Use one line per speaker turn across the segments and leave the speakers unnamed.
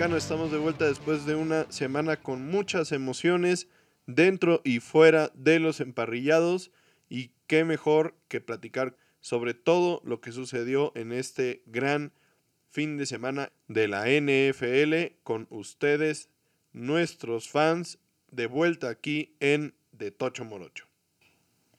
Estamos de vuelta después de una semana con muchas emociones dentro y fuera de los emparrillados y qué mejor que platicar sobre todo lo que sucedió en este gran fin de semana de la NFL con ustedes, nuestros fans, de vuelta aquí en De Tocho Morocho.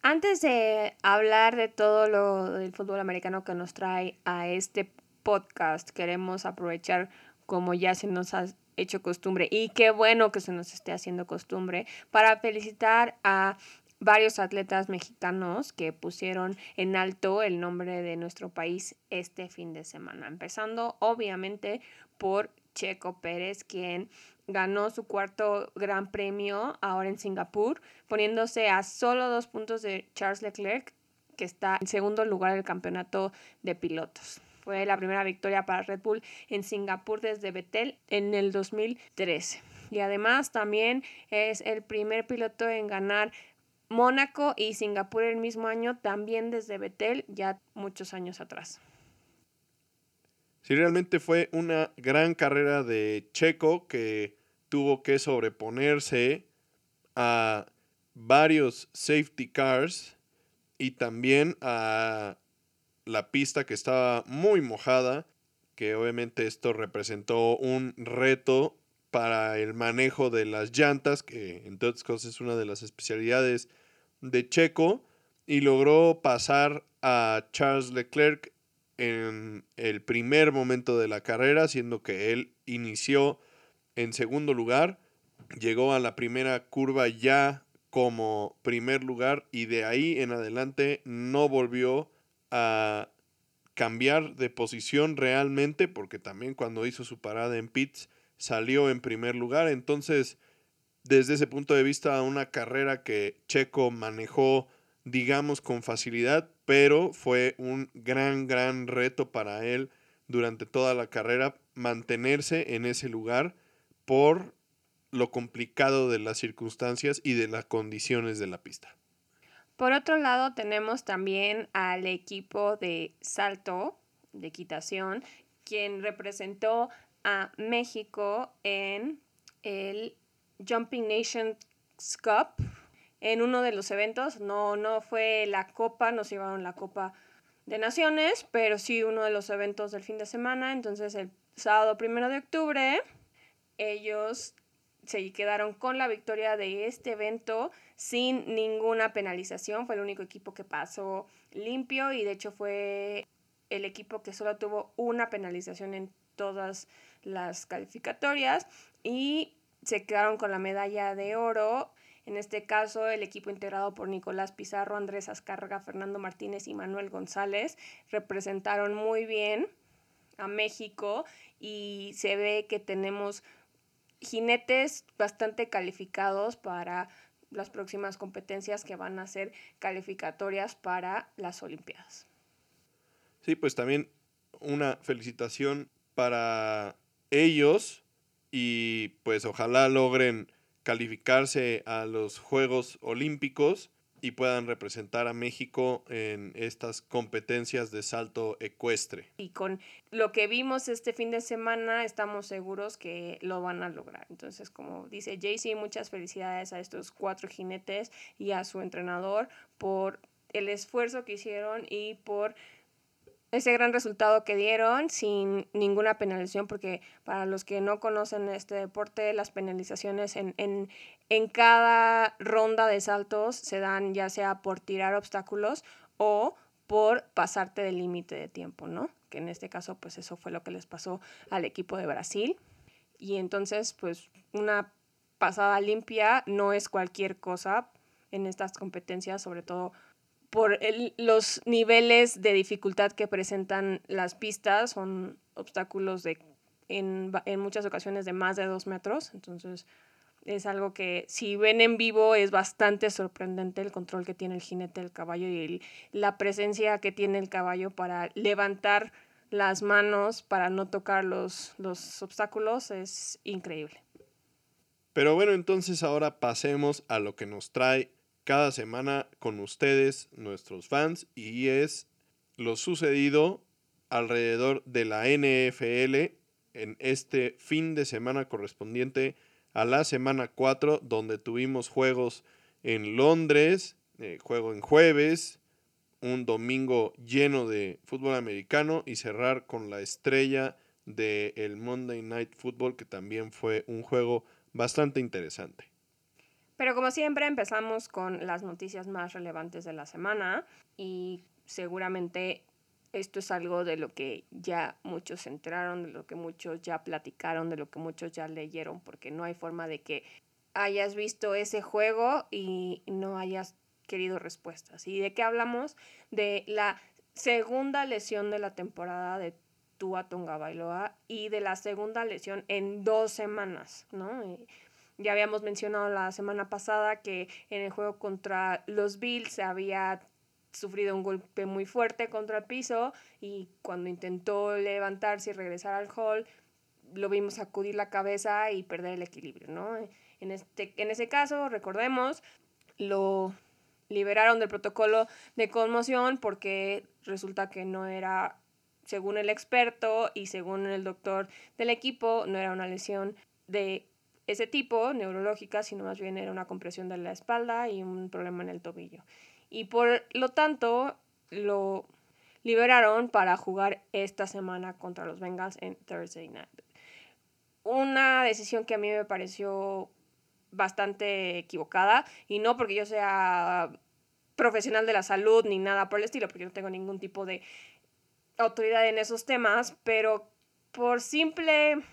Antes de hablar de todo lo del fútbol americano que nos trae a este podcast, queremos aprovechar como ya se nos ha hecho costumbre y qué bueno que se nos esté haciendo costumbre para felicitar a varios atletas mexicanos que pusieron en alto el nombre de nuestro país este fin de semana. Empezando obviamente por Checo Pérez, quien ganó su cuarto gran premio ahora en Singapur, poniéndose a solo dos puntos de Charles Leclerc, que está en segundo lugar del campeonato de pilotos. Fue la primera victoria para Red Bull en Singapur desde Vettel en el 2013. Y además también es el primer piloto en ganar Mónaco y Singapur el mismo año, también desde Betel, ya muchos años atrás.
Sí, realmente fue una gran carrera de Checo que tuvo que sobreponerse a varios safety cars y también a la pista que estaba muy mojada, que obviamente esto representó un reto para el manejo de las llantas, que en cosas es una de las especialidades de Checo y logró pasar a Charles Leclerc en el primer momento de la carrera, siendo que él inició en segundo lugar, llegó a la primera curva ya como primer lugar y de ahí en adelante no volvió a cambiar de posición realmente porque también cuando hizo su parada en pits salió en primer lugar, entonces desde ese punto de vista una carrera que Checo manejó, digamos, con facilidad, pero fue un gran, gran reto para él durante toda la carrera mantenerse en ese lugar por lo complicado de las circunstancias y de las condiciones de la pista.
Por otro lado, tenemos también al equipo de salto, de equitación, quien representó a México en el Jumping Nations Cup en uno de los eventos. No, no fue la copa, nos llevaron la copa de naciones, pero sí uno de los eventos del fin de semana. Entonces el sábado primero de octubre ellos se quedaron con la victoria de este evento sin ninguna penalización. Fue el único equipo que pasó limpio y de hecho fue el equipo que solo tuvo una penalización en todas las calificatorias y se quedaron con la medalla de oro. En este caso, el equipo integrado por Nicolás Pizarro, Andrés Azcárraga, Fernando Martínez y Manuel González representaron muy bien a México y se ve que tenemos jinetes bastante calificados para las próximas competencias que van a ser calificatorias para las Olimpiadas.
Sí, pues también una felicitación para ellos y pues ojalá logren calificarse a los Juegos Olímpicos y puedan representar a México en estas competencias de salto ecuestre.
Y con lo que vimos este fin de semana, estamos seguros que lo van a lograr. Entonces, como dice Jaycee, muchas felicidades a estos cuatro jinetes y a su entrenador por el esfuerzo que hicieron y por ese gran resultado que dieron sin ninguna penalización, porque para los que no conocen este deporte, las penalizaciones en, en, en cada ronda de saltos se dan ya sea por tirar obstáculos o por pasarte del límite de tiempo, ¿no? Que en este caso, pues eso fue lo que les pasó al equipo de Brasil. Y entonces, pues una pasada limpia no es cualquier cosa en estas competencias, sobre todo por los niveles de dificultad que presentan las pistas, son obstáculos de, en, en muchas ocasiones de más de dos metros, entonces es algo que si ven en vivo es bastante sorprendente el control que tiene el jinete del caballo y la presencia que tiene el caballo para levantar las manos para no tocar los, los obstáculos es increíble.
Pero bueno, entonces ahora pasemos a lo que nos trae cada semana con ustedes, nuestros fans, y es lo sucedido alrededor de la NFL en este fin de semana correspondiente a la semana 4, donde tuvimos juegos en Londres, eh, juego en jueves, un domingo lleno de fútbol americano y cerrar con la estrella del Monday Night Football, que también fue un juego bastante interesante.
Pero como siempre empezamos con las noticias más relevantes de la semana y seguramente esto es algo de lo que ya muchos se enteraron, de lo que muchos ya platicaron, de lo que muchos ya leyeron, porque no hay forma de que hayas visto ese juego y no hayas querido respuestas. ¿Y de qué hablamos? De la segunda lesión de la temporada de Tua Tonga Bailoa y de la segunda lesión en dos semanas, ¿no? Ya habíamos mencionado la semana pasada que en el juego contra los Bills había sufrido un golpe muy fuerte contra el piso y cuando intentó levantarse y regresar al hall, lo vimos sacudir la cabeza y perder el equilibrio, ¿no? En, este, en ese caso, recordemos, lo liberaron del protocolo de conmoción porque resulta que no era, según el experto y según el doctor del equipo, no era una lesión de ese tipo, neurológica, sino más bien era una compresión de la espalda y un problema en el tobillo y por lo tanto lo liberaron para jugar esta semana contra los Bengals en Thursday Night. Una decisión que a mí me pareció bastante equivocada y no porque yo sea profesional de la salud ni nada por el estilo, porque no tengo ningún tipo de autoridad en esos temas, pero por simple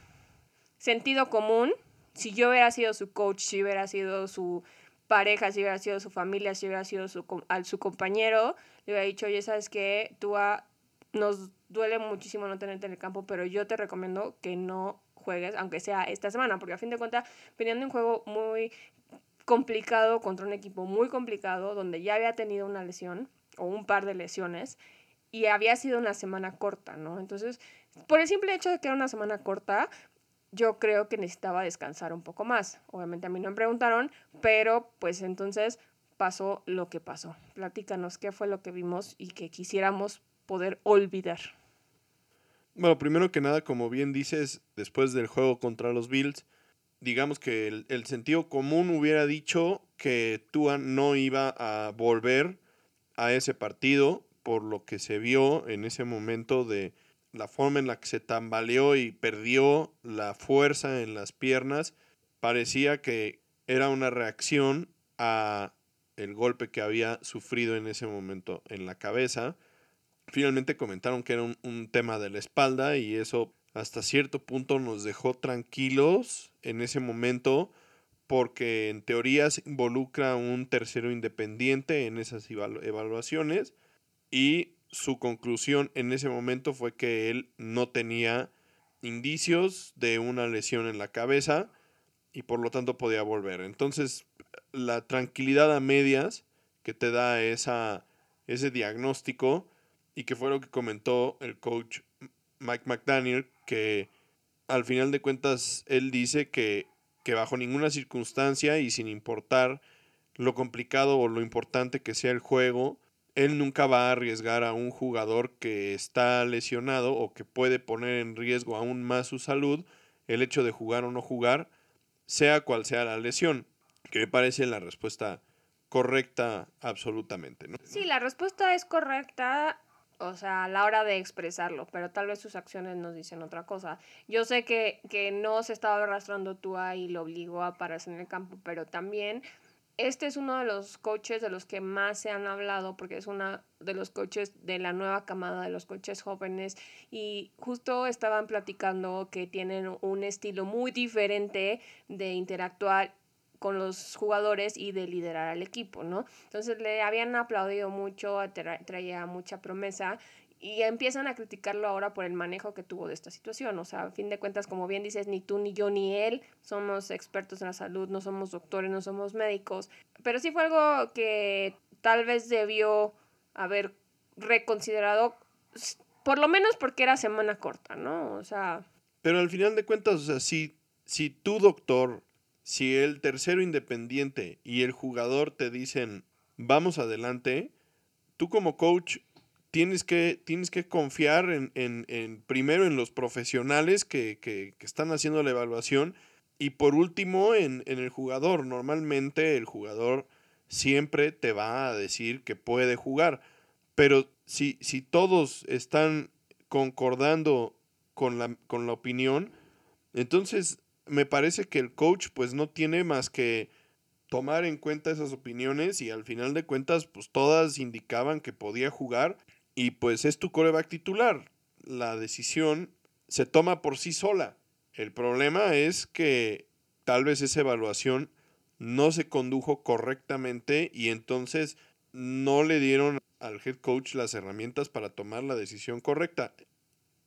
sentido común, si yo hubiera sido su coach, si hubiera sido su pareja, si hubiera sido su familia, si hubiera sido su, su compañero, le hubiera dicho, oye, ¿sabes qué? Tú nos duele muchísimo no tenerte en el campo, pero yo te recomiendo que no juegues, aunque sea esta semana, porque a fin de cuentas venían de un juego muy complicado contra un equipo muy complicado, donde ya había tenido una lesión o un par de lesiones y había sido una semana corta, ¿no? Entonces, por el simple hecho de que era una semana corta, yo creo que necesitaba descansar un poco más. Obviamente a mí no me preguntaron, pero pues entonces pasó lo que pasó. Platícanos qué fue lo que vimos y que quisiéramos poder olvidar.
Bueno, primero que nada, como bien dices, después del juego contra los Bills, digamos que el, el sentido común hubiera dicho que Tua no iba a volver a ese partido por lo que se vio en ese momento de, la forma en la que se tambaleó y perdió la fuerza en las piernas, parecía que era una reacción a el golpe que había sufrido en ese momento en la cabeza. Finalmente comentaron que era un, un tema de la espalda y eso hasta cierto punto nos dejó tranquilos en ese momento porque en teoría se involucra un tercero independiente en esas evaluaciones y su conclusión en ese momento fue que él no tenía indicios de una lesión en la cabeza y por lo tanto podía volver. Entonces, la tranquilidad a medias que te da esa, ese diagnóstico y que fue lo que comentó el coach Mike McDaniel, que al final de cuentas él dice que, que bajo ninguna circunstancia y sin importar lo complicado o lo importante que sea el juego, él nunca va a arriesgar a un jugador que está lesionado o que puede poner en riesgo aún más su salud el hecho de jugar o no jugar, sea cual sea la lesión, que me parece la respuesta correcta absolutamente. ¿no?
Sí, la respuesta es correcta, o sea, a la hora de expresarlo, pero tal vez sus acciones nos dicen otra cosa. Yo sé que, que no se estaba arrastrando tú y lo obligó a pararse en el campo, pero también este es uno de los coaches de los que más se han hablado porque es uno de los coaches de la nueva camada de los coaches jóvenes y justo estaban platicando que tienen un estilo muy diferente de interactuar con los jugadores y de liderar al equipo, ¿no? Entonces le habían aplaudido mucho, traía mucha promesa y empiezan a criticarlo ahora por el manejo que tuvo de esta situación. O sea, a fin de cuentas, como bien dices, ni tú, ni yo, ni él somos expertos en la salud, no somos doctores, no somos médicos. Pero sí fue algo que tal vez debió haber reconsiderado, por lo menos porque era semana corta, ¿no? O sea...
Pero al final de cuentas, o sea, si, si tu doctor, si el tercero independiente y el jugador te dicen, vamos adelante, tú como coach tienes que, tienes que confiar en, en, en primero en los profesionales que, que, que, están haciendo la evaluación y por último en, en el jugador. Normalmente el jugador siempre te va a decir que puede jugar, pero si, si todos están concordando con la, con la opinión, entonces me parece que el coach pues no tiene más que tomar en cuenta esas opiniones y al final de cuentas pues todas indicaban que podía jugar y pues es tu coreback titular. La decisión se toma por sí sola. El problema es que tal vez esa evaluación no se condujo correctamente y entonces no le dieron al head coach las herramientas para tomar la decisión correcta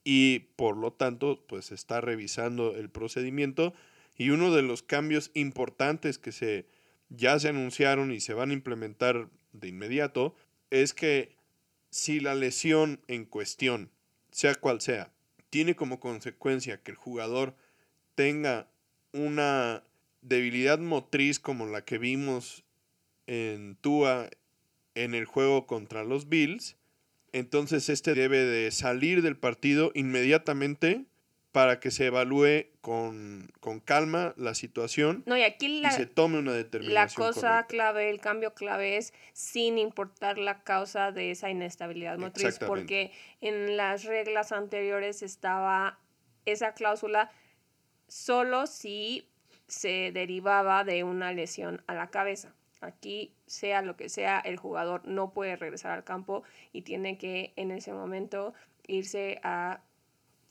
y por lo tanto pues está revisando el procedimiento y uno de los cambios importantes que se ya se anunciaron y se van a implementar de inmediato es que si la lesión en cuestión, sea cual sea, tiene como consecuencia que el jugador tenga una debilidad motriz como la que vimos en Tua en el juego contra los Bills, entonces este debe de salir del partido inmediatamente para que se evalúe con, calma la situación
no, y, aquí
se tome una determinación.
La cosa clave, el cambio clave es sin importar la causa de esa inestabilidad motriz, porque en las reglas anteriores estaba esa cláusula solo si se derivaba de una lesión a la cabeza. Aquí, sea lo que sea, el jugador no puede regresar al campo y tiene que en ese momento irse a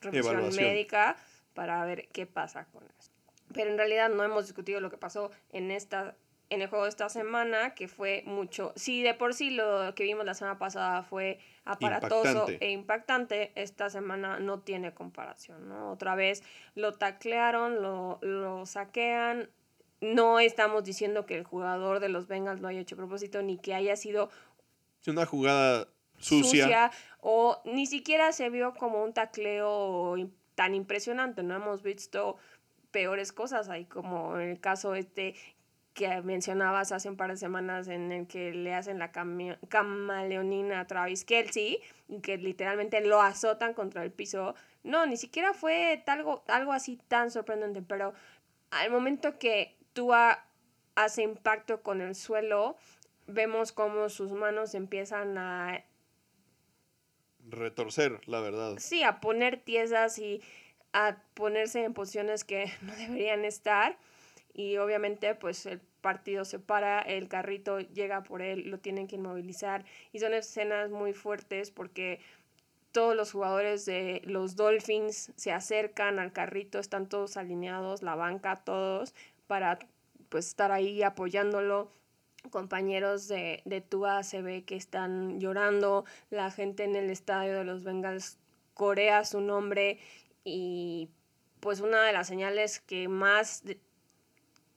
revisión médica para ver qué pasa con eso. Pero en realidad no hemos discutido lo que pasó en esta en el juego de esta semana, que fue mucho, si de por sí lo que vimos la semana pasada fue aparatoso e impactante, esta semana no tiene comparación, ¿no? Otra vez lo taclearon, lo, lo saquean, no estamos diciendo que el jugador de los Bengals lo haya hecho a propósito, ni que haya sido...
una jugada sucia.
o ni siquiera se vio como un tacleo tan impresionante, no hemos visto peores cosas ahí como en el caso este que mencionabas hace un par de semanas en el que le hacen la camaleonina a Travis Kelsey y que literalmente lo azotan contra el piso. No, ni siquiera fue algo, algo así tan sorprendente, pero al momento que Tua hace impacto con el suelo, vemos cómo sus manos empiezan a
retorcer, la verdad.
Sí, a poner tiesas y a ponerse en posiciones que no deberían estar. Y obviamente, pues el partido se para, el carrito llega por él, lo tienen que inmovilizar. Y son escenas muy fuertes porque todos los jugadores de los Dolphins se acercan al carrito, están todos alineados, la banca, todos, para pues estar ahí apoyándolo compañeros de, de Tua se ve que están llorando, la gente en el estadio de los Bengals corea su nombre y pues una de las señales que más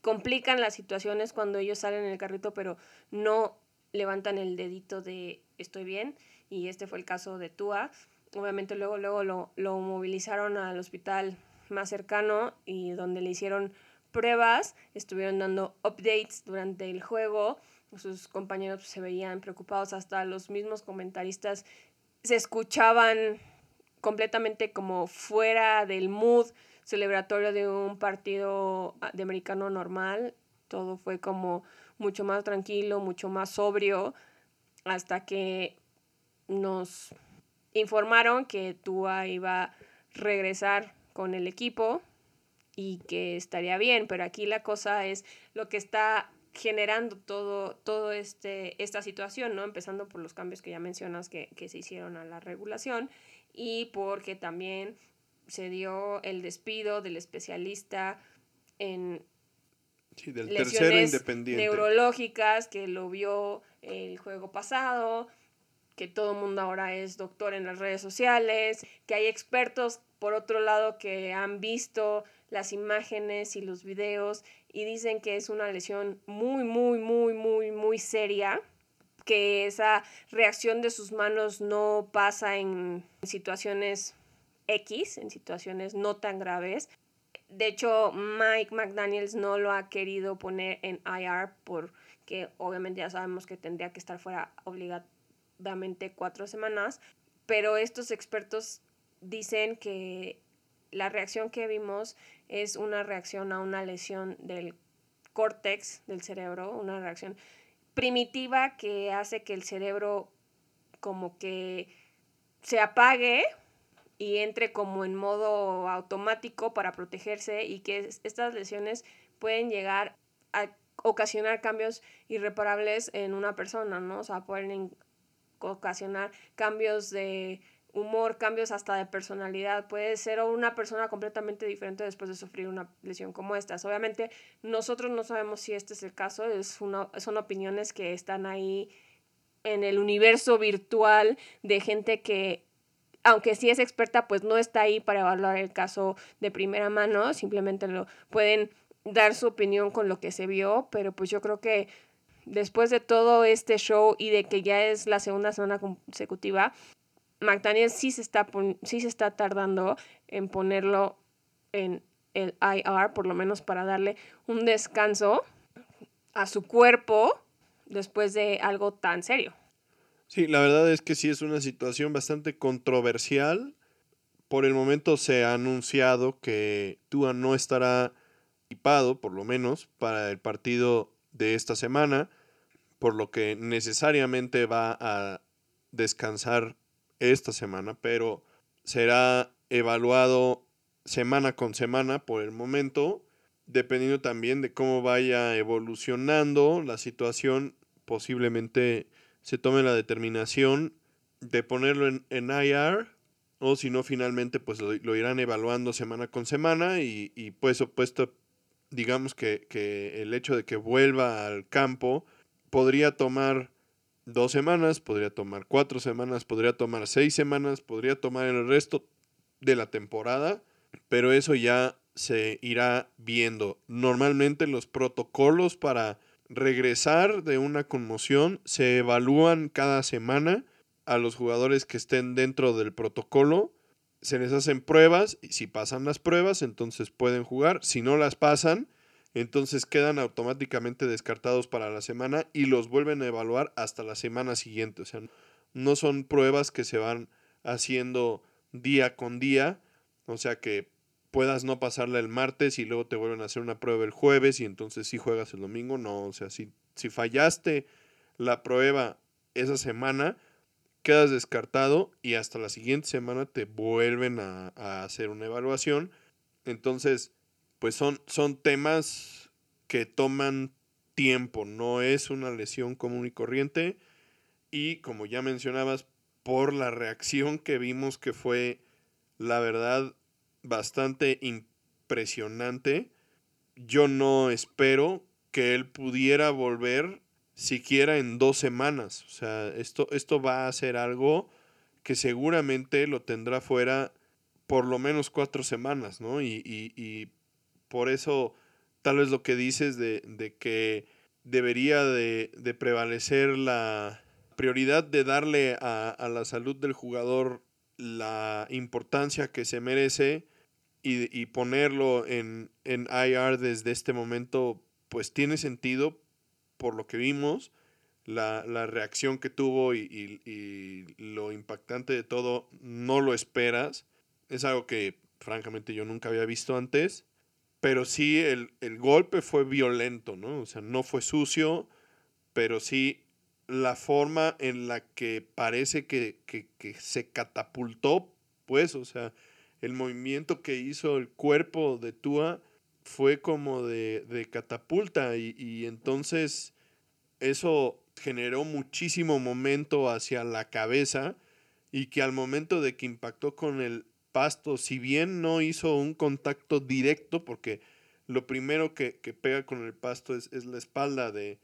complican las situaciones cuando ellos salen en el carrito pero no levantan el dedito de estoy bien y este fue el caso de Tua. Obviamente luego, luego lo, lo movilizaron al hospital más cercano y donde le hicieron pruebas, estuvieron dando updates durante el juego, sus compañeros se veían preocupados, hasta los mismos comentaristas se escuchaban completamente como fuera del mood celebratorio de un partido ah, de americano normal, todo fue como mucho más tranquilo, mucho más sobrio, hasta que nos informaron que Tua iba a regresar con el equipo y que estaría bien, pero aquí la cosa es lo que está generando todo, todo este, esta situación, ¿no? Empezando por los cambios que ya mencionas que, se hicieron a la regulación y porque también se dio el despido del especialista en lesiones neurológicas que lo vio el juego pasado, que todo el mundo ahora es doctor en las redes sociales, que hay expertos por otro lado que han visto las imágenes y los videos y dicen que es una lesión muy, muy, muy, muy, muy seria, que esa reacción de sus manos no pasa en situaciones X, en situaciones no tan graves. De hecho, Mike McDaniels no lo ha querido poner en IR porque obviamente ya sabemos que tendría que estar fuera aproximadamente cuatro semanas, pero estos expertos dicen que la reacción que vimos es una reacción a una lesión del córtex del cerebro, una reacción primitiva que hace que el cerebro como que se apague y entre como en modo automático para protegerse y que estas lesiones pueden llegar a ocasionar cambios irreparables en una persona, ¿no? O sea, pueden ocasionar cambios de humor, cambios hasta de personalidad. Puede ser una persona completamente diferente después de sufrir una lesión como estas. Obviamente, nosotros no sabemos si este es el caso, es una, son opiniones que están ahí en el universo virtual de gente que, aunque sí es experta, pues no está ahí para evaluar el caso de primera mano, simplemente lo pueden dar su opinión con lo que se vio, pero pues yo creo que después de todo este show y de que ya es la segunda semana consecutiva, McDaniel sí se está, sí se está tardando en ponerlo en el IR, por lo menos para darle un descanso a su cuerpo después de algo tan serio.
Sí, la verdad es que sí es una situación bastante controversial. Por el momento se ha anunciado que Tua no estará equipado, por lo menos, para el partido de esta semana, por lo que necesariamente va a descansar esta semana, pero será evaluado semana con semana por el momento, dependiendo también de cómo vaya evolucionando la situación, posiblemente se tome la determinación de ponerlo en, en IR o si no finalmente pues lo, irán evaluando semana con semana y, y pues opuesto digamos que, que el hecho de que vuelva al campo podría tomar dos semanas, podría tomar cuatro semanas, podría tomar seis semanas, podría tomar el resto de la temporada, pero eso ya se irá viendo. Normalmente los protocolos para regresar de una conmoción se evalúan cada semana a los jugadores que estén dentro del protocolo. Se les hacen pruebas y si pasan las pruebas entonces pueden jugar. Si no las pasan, entonces quedan automáticamente descartados para la semana y los vuelven a evaluar hasta la semana siguiente. O sea, no son pruebas que se van haciendo día con día, o sea que puedas no pasarla el martes y luego te vuelven a hacer una prueba el jueves y entonces sí juegas el domingo, no, o sea, si, si fallaste la prueba esa semana, quedas descartado y hasta la siguiente semana te vuelven a, a hacer una evaluación. Entonces, pues son, son temas que toman tiempo, no es una lesión común y corriente. Y como ya mencionabas, por la reacción que vimos que fue, la verdad, bastante impresionante, yo no espero que él pudiera volver siquiera en dos semanas. O sea, esto, esto va a ser algo que seguramente lo tendrá fuera por lo menos cuatro semanas, ¿no? Y, y, y por eso, tal vez lo que dices de, que debería de, prevalecer la prioridad de darle a, la salud del jugador la importancia que se merece y, ponerlo en, en, IR desde este momento, pues tiene sentido por lo que vimos, la, reacción que tuvo y, y, lo impactante de todo, no lo esperas. Es algo que francamente yo nunca había visto antes pero sí el, golpe fue violento, ¿no? O sea, no fue sucio, pero sí la forma en la que parece que, se catapultó, pues, o sea, el movimiento que hizo el cuerpo de Tua fue como de, catapulta y, y, entonces eso generó muchísimo momento hacia la cabeza y que al momento de que impactó con el, pasto, si bien no hizo un contacto directo, porque lo primero que, pega con el pasto es, la espalda de,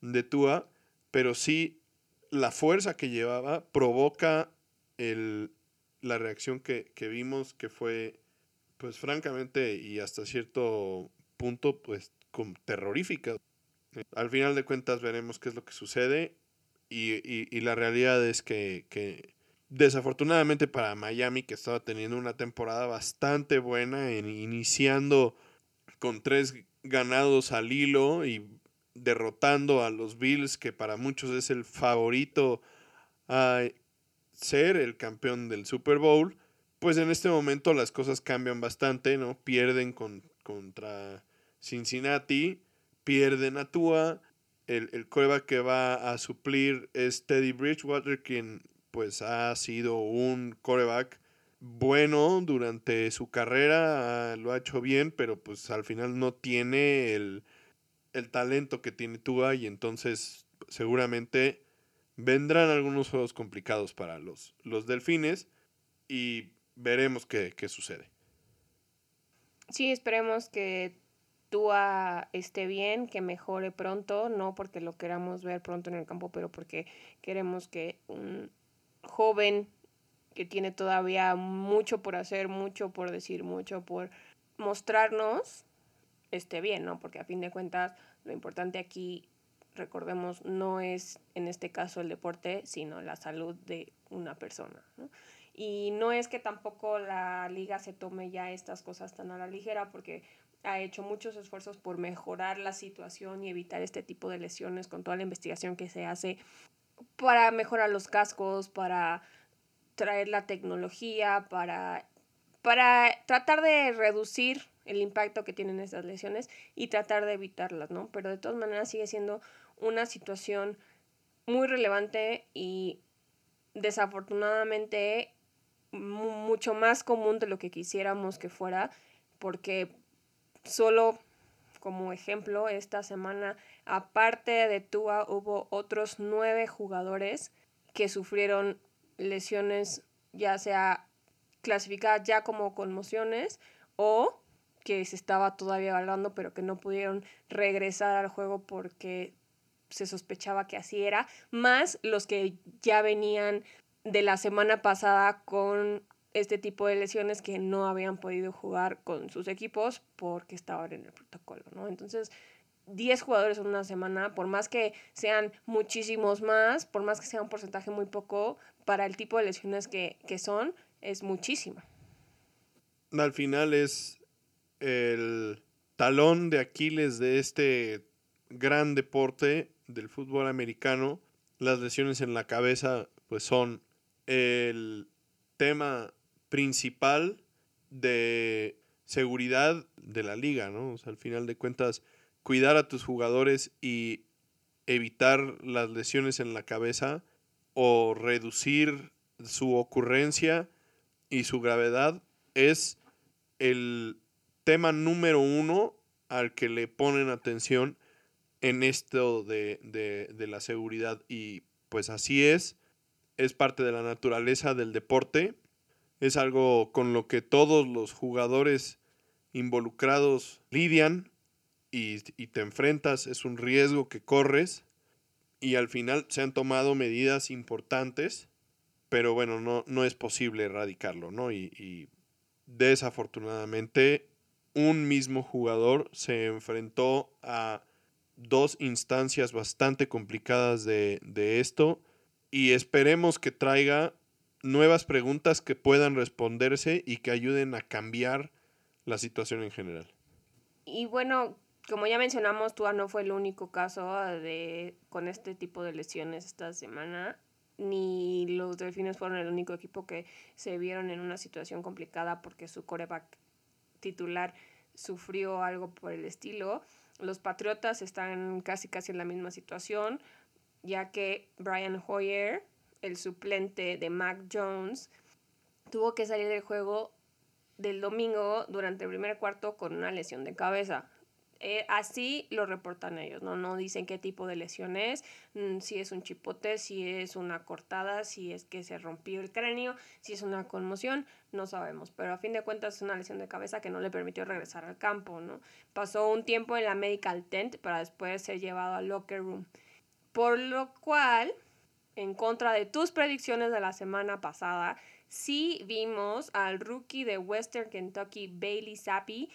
de Tua, pero sí la fuerza que llevaba provoca el, la reacción que, vimos, que fue, pues francamente y hasta cierto punto, pues terrorífica. Al final de cuentas veremos qué es lo que sucede y, la realidad es que, que desafortunadamente para Miami, que estaba teniendo una temporada bastante buena, en, iniciando con tres ganados al hilo y derrotando a los Bills, que para muchos es el favorito a ser el campeón del Super Bowl, pues en este momento las cosas cambian bastante, ¿no? Pierden con, contra Cincinnati, pierden a Tua, el, el que va a suplir es Teddy Bridgewater, quien pues ha sido un coreback bueno durante su carrera, lo ha hecho bien, pero pues al final no tiene el, el talento que tiene Tua y entonces seguramente vendrán algunos juegos complicados para los, los delfines y veremos qué, qué sucede.
Sí, esperemos que Tua esté bien, que mejore pronto, no porque lo queramos ver pronto en el campo, pero porque queremos que un joven que tiene todavía mucho por hacer, mucho por decir, mucho por mostrarnos, esté bien, ¿no? Porque a fin de cuentas lo importante aquí, recordemos, no es en este caso el deporte, sino la salud de una persona, ¿no? Y no es que tampoco la liga se tome ya estas cosas tan a la ligera, porque ha hecho muchos esfuerzos por mejorar la situación y evitar este tipo de lesiones con toda la investigación que se hace para mejorar los cascos, para traer la tecnología para, para tratar de reducir el impacto que tienen estas lesiones y tratar de evitarlas, ¿no? Pero de todas maneras sigue siendo una situación muy relevante y desafortunadamente mucho más común de lo que quisiéramos que fuera, porque solo como ejemplo, esta semana, aparte de Tua, hubo otros nueve jugadores que sufrieron lesiones ya sea clasificadas ya como conmociones o que se estaba todavía evaluando pero que no pudieron regresar al juego porque se sospechaba que así era, más los que ya venían de la semana pasada con este tipo de lesiones que no habían podido jugar con sus equipos porque estaban en el protocolo, ¿no? Entonces, 10 jugadores en una semana, por más que sean muchísimos más, por más que sea un porcentaje muy poco, para el tipo de lesiones que, son, es muchísimo.
Al final es el talón de Aquiles de este gran deporte del fútbol americano. Las lesiones en la cabeza pues son el tema principal de seguridad de la liga, ¿no? al final de cuentas cuidar a tus jugadores y evitar las lesiones en la cabeza o reducir su ocurrencia y su gravedad es el tema número uno al que le ponen atención en esto de, de, la seguridad. Y pues así es, es parte de la naturaleza del deporte, es algo con lo que todos los jugadores involucrados lidian y, te enfrentas, es un riesgo que corres y al final se han tomado medidas importantes, pero bueno, no, no es posible erradicarlo, ¿no? Y, desafortunadamente un mismo jugador se enfrentó a dos instancias bastante complicadas de, de esto y esperemos que traiga nuevas preguntas que puedan responderse y que ayuden a cambiar la situación en general.
Y bueno, como ya mencionamos, Tua no fue el único caso de, con este tipo de lesiones esta semana, ni los Delfines fueron el único equipo que se vieron en una situación complicada porque su coreback titular sufrió algo por el estilo. Los Patriotas están casi casi en la misma situación, ya que Brian Hoyer, el suplente de Mac Jones, tuvo que salir del juego del domingo durante el primer cuarto con una lesión de cabeza. Eh, así lo reportan ellos, ¿no? No dicen qué tipo de lesión es, mm, si es un chipote, si es una cortada, si es que se rompió el cráneo, si es una conmoción, no sabemos. Pero a fin de cuentas es una lesión de cabeza que no le permitió regresar al campo, ¿no? Pasó un tiempo en la medical tent para después ser llevado al locker room. Por lo cual, en contra de tus predicciones de la semana pasada, sí vimos al rookie de Western Kentucky, Bailey Zappi,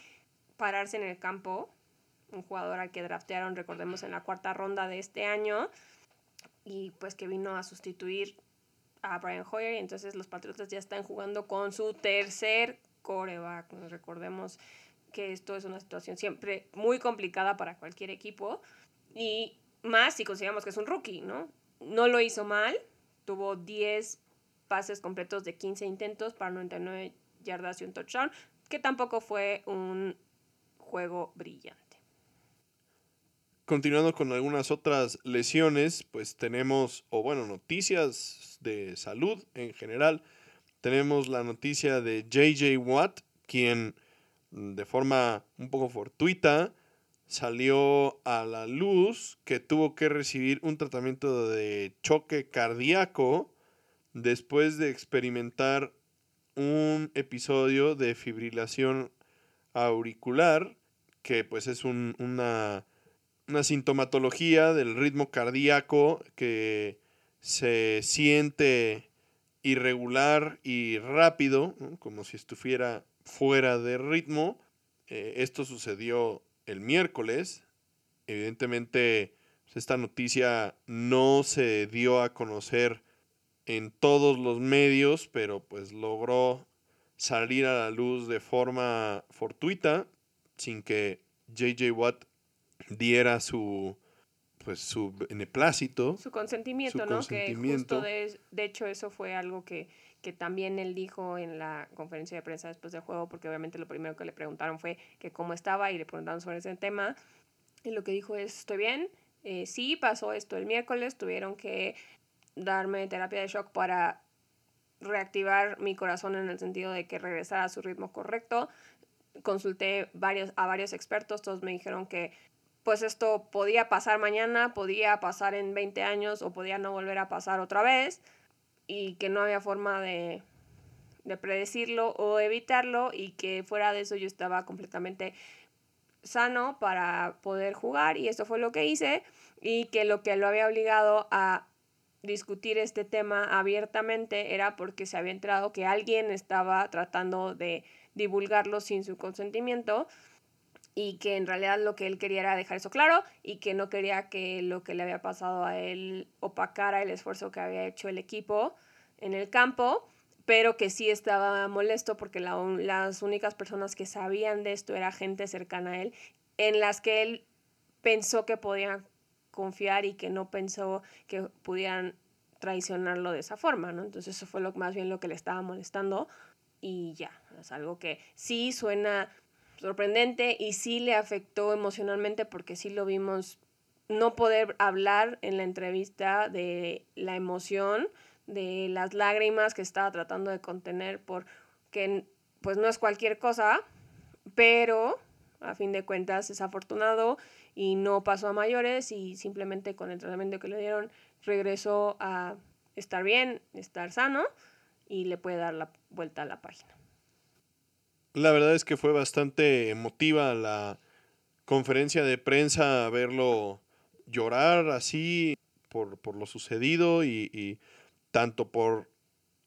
pararse en el campo un jugador al que draftearon, recordemos, en la cuarta ronda de este año, y pues que vino a sustituir a Brian Hoyer, y entonces los Patriotas ya están jugando con su tercer coreback. Recordemos que esto es una situación siempre muy complicada para cualquier equipo, y más si consideramos que es un rookie, ¿no? No lo hizo mal, tuvo 10 pases completos de 15 intentos para 99 yardas y un touchdown, que tampoco fue un juego brillante.
Continuando con algunas otras lesiones, pues tenemos, o bueno, noticias de salud en general. Tenemos la noticia de JJ Watt, quien mm, de forma un poco fortuita salió a la luz que tuvo que recibir un tratamiento de choque cardíaco después de experimentar un episodio de fibrilación auricular, que pues es una una sintomatología del ritmo cardíaco que se siente irregular y rápido, como si estuviera fuera de ritmo. Eh, esto sucedió el miércoles. Evidentemente, pues, esta noticia no se dio a conocer en todos los medios, pero pues logró salir a la luz de forma fortuita, sin que JJ Watt diera su pues su beneplácito.
Su consentimiento, ¿no? Que justo de, de, hecho eso fue algo que, que también él dijo en la conferencia de prensa después del juego, porque obviamente lo primero que le preguntaron fue que cómo estaba y le preguntaron sobre ese tema. Y lo que dijo es, estoy bien, eh, sí, pasó esto el miércoles, tuvieron que darme terapia de shock para reactivar mi corazón en el sentido de que regresara a su ritmo correcto. Consulté varios, a varios expertos, todos me dijeron que pues esto podía pasar mañana, podía pasar en 20 años o podía no volver a pasar otra vez y que no había forma de, de predecirlo o evitarlo y que fuera de eso yo estaba completamente sano para poder jugar y eso fue lo que hice y que lo que lo había obligado a discutir este tema abiertamente era porque se había enterado que alguien estaba tratando de divulgarlo sin su consentimiento y que en realidad lo que él quería era dejar eso claro y que no quería que lo que le había pasado a él opacara el esfuerzo que había hecho el equipo en el campo, pero que sí estaba molesto porque las únicas personas que sabían de esto era gente cercana a él, en las que él pensó que podían confiar y que no pensó que pudieran traicionarlo de esa forma, ¿no? Entonces eso fue lo, más bien lo que le estaba molestando y ya, es algo que sí suena sorprendente y sí le afectó emocionalmente porque sí lo vimos no poder hablar en la entrevista de la emoción, de las lágrimas que estaba tratando de contener porque pues no es cualquier cosa, pero a fin de cuentas es afortunado y no pasó a mayores y simplemente con el tratamiento que le dieron regresó a estar bien, estar sano y le puede dar la vuelta a la página.
La verdad es que fue bastante emotiva la conferencia de prensa, verlo llorar así por, lo sucedido y, tanto por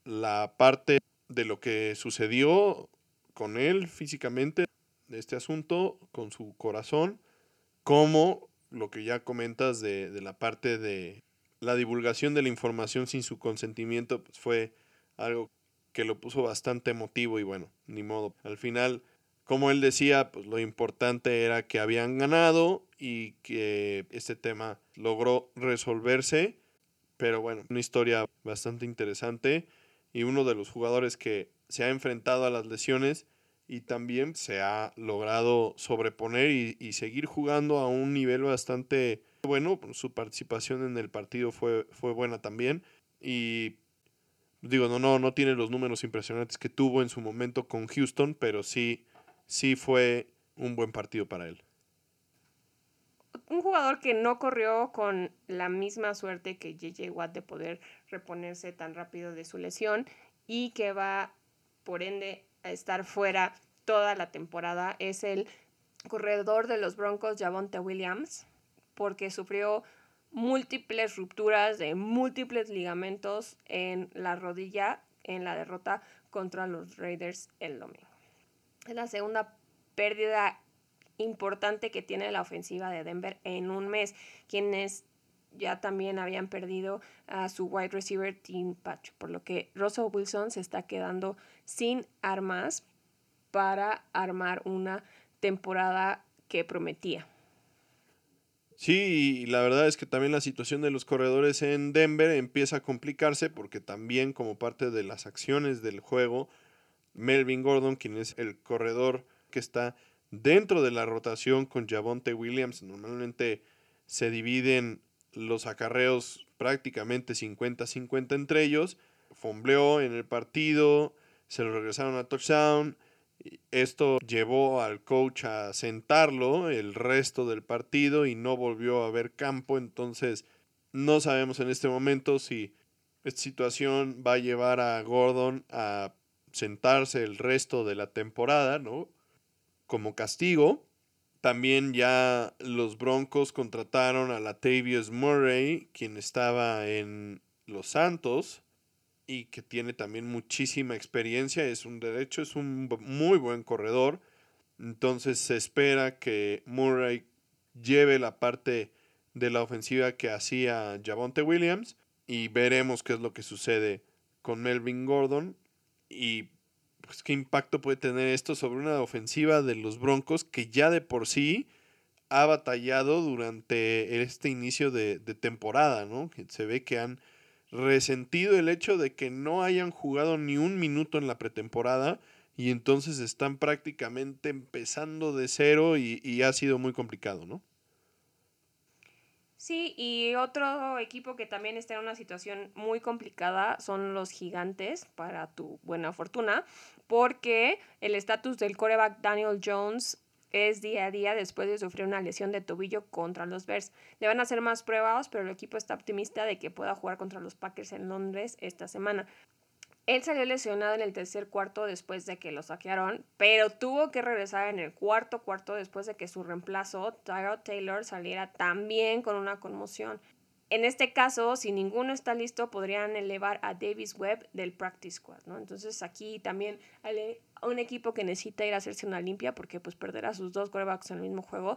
la parte de lo que sucedió con él físicamente, de este asunto, con su corazón, como lo que ya comentas de, de la parte de la divulgación de la información sin su consentimiento, pues fue algo que lo puso bastante emotivo y bueno, ni modo. Al final, como él decía, pues lo importante era que habían ganado y que este tema logró resolverse. Pero bueno, una historia bastante interesante y uno de los jugadores que se ha enfrentado a las lesiones y también se ha logrado sobreponer y, seguir jugando a un nivel bastante bueno. Su participación en el partido fue, fue buena también y Digo, no, no, no tiene los números impresionantes que tuvo en su momento con Houston, pero sí, sí fue un buen partido para él.
Un jugador que no corrió con la misma suerte que JJ Watt de poder reponerse tan rápido de su lesión y que va, por ende, a estar fuera toda la temporada es el corredor de los Broncos, Javonte Williams, porque sufrió múltiples rupturas de múltiples ligamentos en la rodilla en la derrota contra los Raiders el domingo. Es la segunda pérdida importante que tiene la ofensiva de Denver en un mes, quienes ya también habían perdido a su wide receiver Team Patch, por lo que Russell Wilson se está quedando sin armas para armar una temporada que prometía.
Sí, y la verdad es que también la situación de los corredores en Denver empieza a complicarse porque también como parte de las acciones del juego, Melvin Gordon, quien es el corredor que está dentro de la rotación con Javonte Williams, normalmente se dividen los acarreos prácticamente 50-50 entre ellos, fombleó en el partido, se lo regresaron a touchdown, esto llevó al coach a sentarlo el resto del partido y no volvió a ver campo. Entonces, no sabemos en este momento si esta situación va a llevar a Gordon a sentarse el resto de la temporada, ¿no? Como castigo. También ya los Broncos contrataron a Latavius Murray, quien estaba en Los Santos y que tiene también muchísima experiencia, es un derecho, es un muy buen corredor. Entonces se espera que Murray lleve la parte de la ofensiva que hacía Javonte Williams y veremos qué es lo que sucede con Melvin Gordon y pues qué impacto puede tener esto sobre una ofensiva de los Broncos que ya de por sí ha batallado durante este inicio de, de temporada, ¿no? Se ve que han resentido el hecho de que no hayan jugado ni un minuto en la pretemporada y entonces están prácticamente empezando de cero y, ha sido muy complicado, ¿no?
Sí, y otro equipo que también está en una situación muy complicada son los gigantes, para tu buena fortuna, porque el estatus del coreback Daniel Jones es día a día después de sufrir una lesión de tobillo contra los Bears. Le van a hacer más pruebas, pero el equipo está optimista de que pueda jugar contra los Packers en Londres esta semana. Él salió lesionado en el tercer cuarto después de que lo saquearon, pero tuvo que regresar en el cuarto cuarto después de que su reemplazo, Tyrod Taylor, saliera también con una conmoción. En este caso, si ninguno está listo, podrían elevar a Davis Webb del practice squad, ¿no? Entonces aquí también un equipo que necesita ir a hacerse una limpia porque pues perder a sus dos quarterbacks en el mismo juego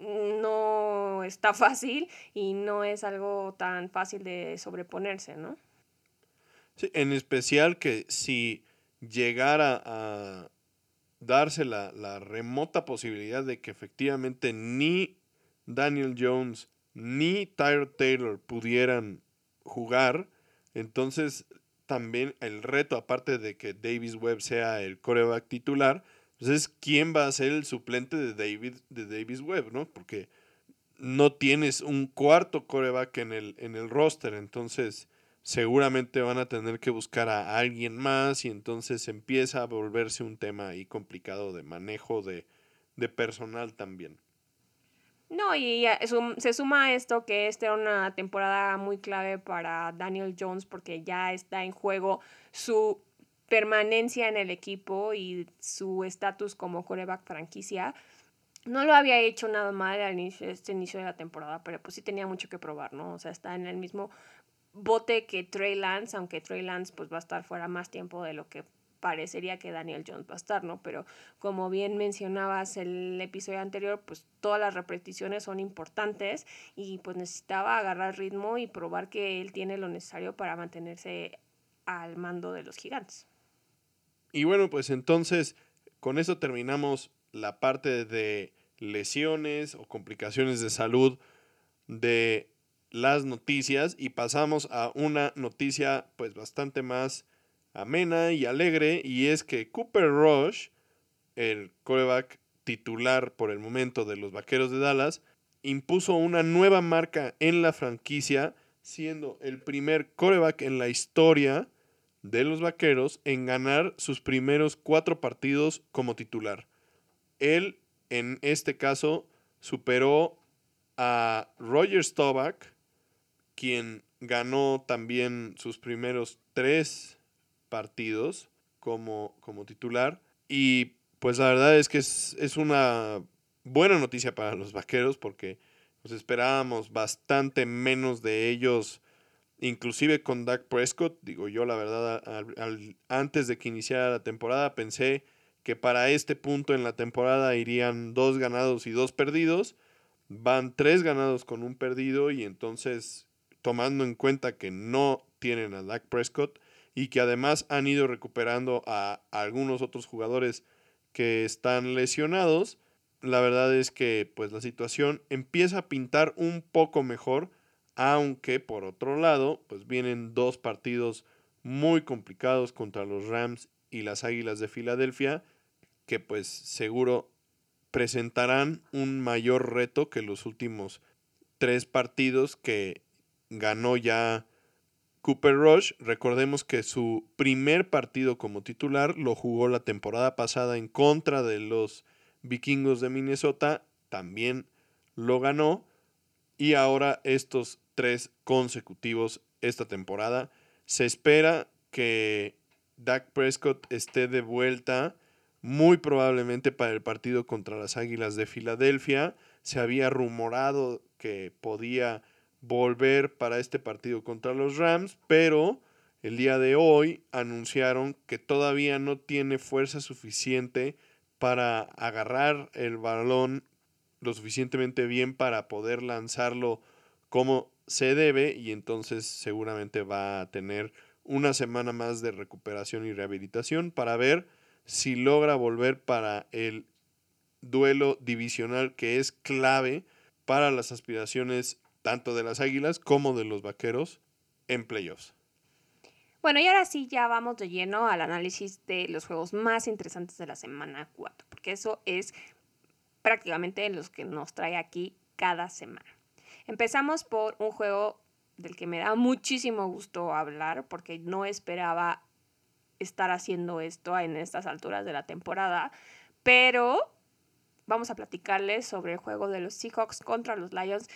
no está fácil y no es algo tan fácil de sobreponerse, ¿no?
Sí, en especial que si llegara a darse la remota posibilidad de que efectivamente ni Daniel Jones ni Tyler Taylor pudieran jugar, entonces también el reto, aparte de que Davis Webb sea el coreback titular, pues es quién va a ser el suplente de, David, de Davis Webb, ¿no? Porque no tienes un cuarto coreback en el, en el roster, entonces seguramente van a tener que buscar a alguien más y entonces empieza a volverse un tema ahí complicado de manejo de, de personal también.
No, y se suma a esto que esta era una temporada muy clave para Daniel Jones porque ya está en juego su permanencia en el equipo y su estatus como coreback franquicia. No lo había hecho nada mal al inicio, este inicio de la temporada, pero pues sí tenía mucho que probar, ¿no? O sea, está en el mismo bote que Trey Lance, aunque Trey Lance pues va a estar fuera más tiempo de lo que parecería que Daniel Jones va a estar, ¿no? Pero como bien mencionabas el episodio anterior, pues todas las repeticiones son importantes y pues necesitaba agarrar ritmo y probar que él tiene lo necesario para mantenerse al mando de los gigantes.
Y bueno, pues entonces con eso terminamos la parte de lesiones o complicaciones de salud de las noticias y pasamos a una noticia pues bastante más amena y alegre, y es que Cooper Rush, el coreback titular por el momento de los Vaqueros de Dallas, impuso una nueva marca en la franquicia, siendo el primer coreback en la historia de los Vaqueros en ganar sus primeros cuatro partidos como titular. Él, en este caso, superó a Roger Staubach, quien ganó también sus primeros tres partidos como, como titular. Y pues la verdad es que es, una buena noticia para los vaqueros porque nos esperábamos bastante menos de ellos, inclusive con Dak Prescott. Digo yo, la verdad, antes de que iniciara la temporada pensé que para este punto en la temporada irían dos ganados y dos perdidos. Van tres ganados con un perdido y entonces tomando en cuenta que no tienen a Dak Prescott, y que además han ido recuperando a, algunos otros jugadores que están lesionados, la verdad es que pues la situación empieza a pintar un poco mejor, aunque por otro lado, pues vienen dos partidos muy complicados contra los Rams y las Águilas de Filadelfia, que pues seguro presentarán un mayor reto que los últimos tres partidos que ganó ya Cooper Rush. Recordemos que su primer partido como titular lo jugó la temporada pasada en contra de los vikingos de Minnesota. También lo ganó. Y ahora estos tres consecutivos esta temporada. Se espera que Dak Prescott esté de vuelta muy probablemente para el partido contra las Águilas de Filadelfia. Se había rumorado que podía volver para este partido contra los Rams, pero el día de hoy anunciaron que todavía no tiene fuerza suficiente para agarrar el balón lo suficientemente bien para poder lanzarlo como se debe y entonces seguramente va a tener una semana más de recuperación y rehabilitación para ver si logra volver para el duelo divisional que es clave para las aspiraciones tanto de las Águilas como de los Vaqueros en playoffs.
Bueno, y ahora sí ya vamos de lleno al análisis de los juegos más interesantes de la semana 4, porque eso es prácticamente los que nos trae aquí cada semana. Empezamos por un juego del que me da muchísimo gusto hablar, porque no esperaba estar haciendo esto en estas alturas de la temporada, pero vamos a platicarles sobre el juego de los Seahawks contra los Lions,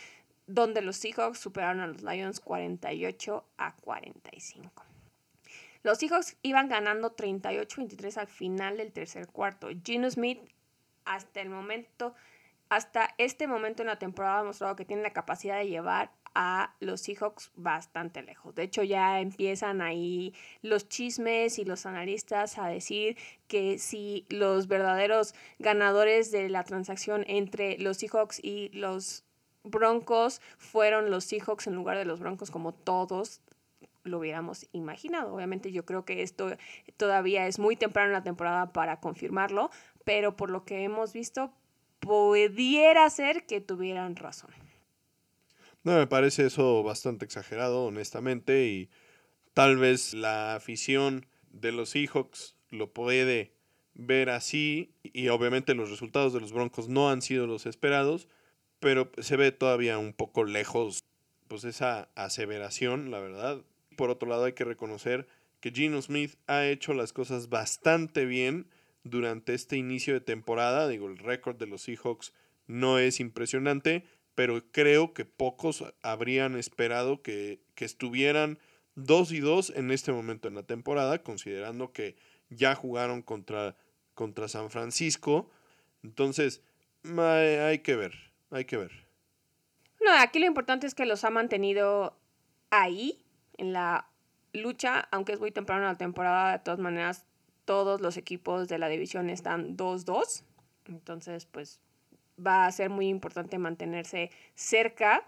donde los Seahawks superaron a los Lions 48 a 45. Los Seahawks iban ganando 38-23 al final del tercer cuarto. Gino Smith hasta el momento, hasta este momento en la temporada ha mostrado que tiene la capacidad de llevar a los Seahawks bastante lejos. De hecho, ya empiezan ahí los chismes y los analistas a decir que si los verdaderos ganadores de la transacción entre los Seahawks y los Broncos fueron los Seahawks en lugar de los Broncos como todos lo hubiéramos imaginado. Obviamente yo creo que esto todavía es muy temprano en la temporada para confirmarlo, pero por lo que hemos visto, pudiera ser que tuvieran razón.
No, me parece eso bastante exagerado, honestamente, y tal vez la afición de los Seahawks lo puede ver así, y obviamente los resultados de los Broncos no han sido los esperados, pero se ve todavía un poco lejos pues esa aseveración, la verdad. Por otro lado, hay que reconocer que Gino Smith ha hecho las cosas bastante bien durante este inicio de temporada. Digo, el récord de los Seahawks no es impresionante, pero creo que pocos habrían esperado que, estuvieran 2 y 2 en este momento en la temporada, considerando que ya jugaron contra, contra San Francisco. Entonces, hay que ver, hay que ver.
No, aquí lo importante es que los ha mantenido ahí, en la lucha, aunque es muy temprano en la temporada, de todas maneras, todos los equipos de la división están 2-2. Entonces, pues va a ser muy importante mantenerse cerca.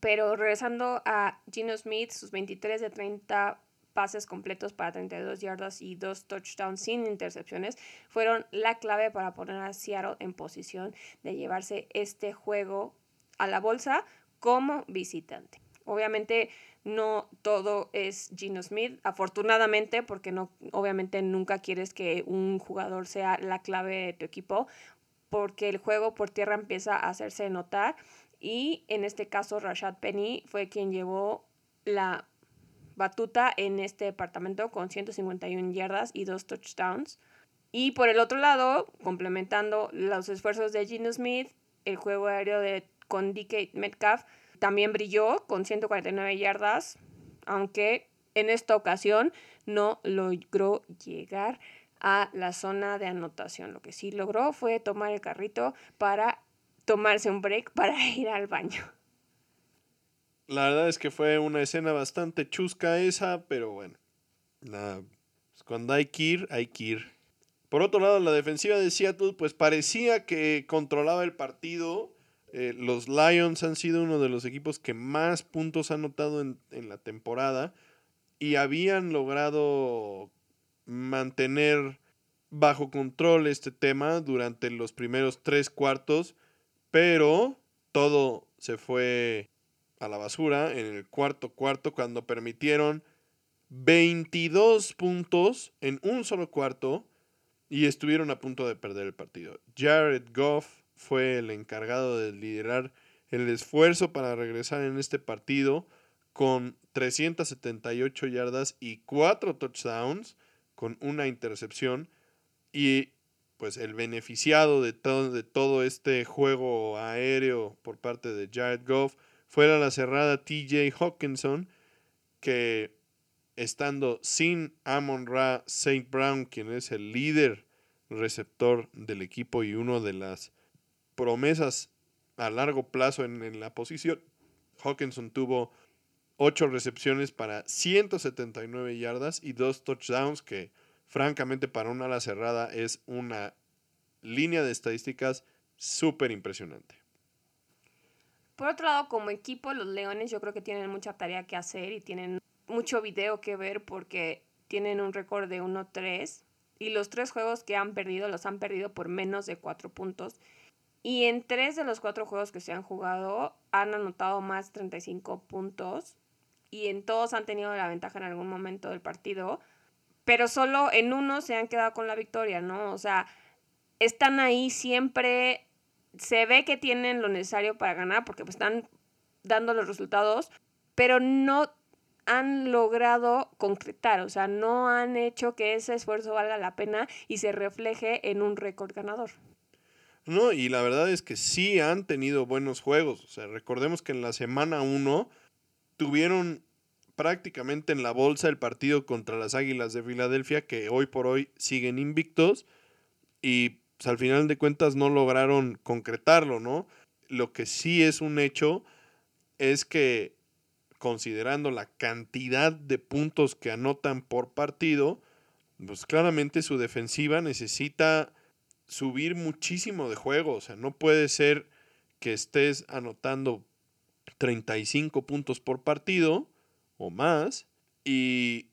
Pero regresando a Gino Smith, sus 23 de 30 pases completos para 32 yardas y dos touchdowns sin intercepciones fueron la clave para poner a Seattle en posición de llevarse este juego a la bolsa como visitante. Obviamente no todo es Gino Smith, afortunadamente, porque no, obviamente nunca quieres que un jugador sea la clave de tu equipo, porque el juego por tierra empieza a hacerse notar y en este caso Rashad Penny fue quien llevó la batuta en este departamento con 151 yardas y dos touchdowns. Y por el otro lado, complementando los esfuerzos de Gino Smith, el juego aéreo de, con DK Metcalf también brilló con 149 yardas, aunque en esta ocasión no logró llegar a la zona de anotación. Lo que sí logró fue tomar el carrito para tomarse un break para ir al baño.
La verdad es que fue una escena bastante chusca esa, pero bueno, pues cuando hay que ir, hay que ir. Por otro lado, la defensiva de Seattle pues parecía que controlaba el partido. Eh, los Lions han sido uno de los equipos que más puntos han notado en, en la temporada y habían logrado mantener bajo control este tema durante los primeros tres cuartos, pero todo se fue a la basura en el cuarto cuarto cuando permitieron 22 puntos en un solo cuarto y estuvieron a punto de perder el partido. Jared Goff fue el encargado de liderar el esfuerzo para regresar en este partido con 378 yardas y 4 touchdowns con una intercepción y pues el beneficiado de todo, de todo este juego aéreo por parte de Jared Goff fue la cerrada TJ Hawkinson que estando sin Amon Ra St. Brown, quien es el líder receptor del equipo y uno de las promesas a largo plazo en, la posición, Hawkinson tuvo 8 recepciones para 179 yardas y 2 touchdowns, que francamente para una ala cerrada es una línea de estadísticas súper impresionante.
Por otro lado, como equipo, los Leones yo creo que tienen mucha tarea que hacer y tienen mucho video que ver porque tienen un récord de 1-3 y los tres juegos que han perdido los han perdido por menos de 4 puntos. Y en tres de los cuatro juegos que se han jugado han anotado más de 35 puntos y en todos han tenido la ventaja en algún momento del partido, pero solo en uno se han quedado con la victoria, ¿no? O sea, están ahí siempre, se ve que tienen lo necesario para ganar porque pues, están dando los resultados, pero no han logrado concretar, o sea, no han hecho que ese esfuerzo valga la pena y se refleje en un récord ganador.
No, y la verdad es que sí han tenido buenos juegos. O sea, recordemos que en la semana 1 tuvieron prácticamente en la bolsa el partido contra las Águilas de Filadelfia, que hoy por hoy siguen invictos y pues, al final de cuentas no lograron concretarlo, ¿no? Lo que sí es un hecho es que considerando la cantidad de puntos que anotan por partido, pues claramente su defensiva necesita subir muchísimo de juego. O sea, no puede ser que estés anotando 35 puntos por partido o más y,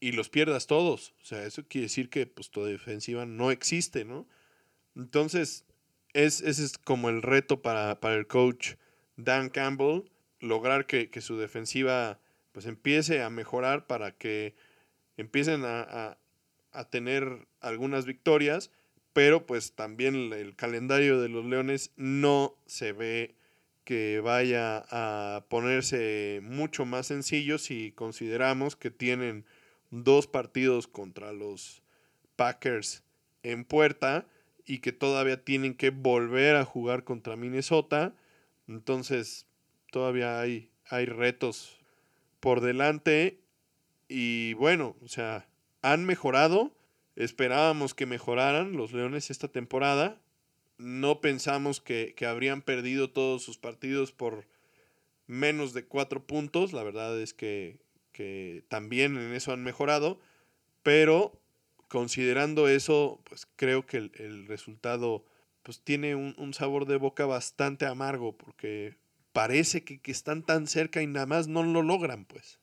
los pierdas todos. O sea, eso quiere decir que pues, tu defensiva no existe, ¿no? Entonces, es, ese es como el reto para, el coach Dan Campbell, lograr que, su defensiva pues empiece a mejorar para que empiecen a, a tener algunas victorias pero pues también el calendario de los Leones no se ve que vaya a ponerse mucho más sencillo si consideramos que tienen dos partidos contra los Packers en puerta y que todavía tienen que volver a jugar contra Minnesota. Entonces, todavía hay, hay retos por delante. Y bueno, o sea, han mejorado, Esperábamos que mejoraran los Leones esta temporada. No pensamos que, habrían perdido todos sus partidos por menos de cuatro puntos. La verdad es que, también en eso han mejorado. Pero considerando eso, pues creo que el, resultado pues tiene un, sabor de boca bastante amargo porque parece que, que, están tan cerca y nada más no lo logran, pues.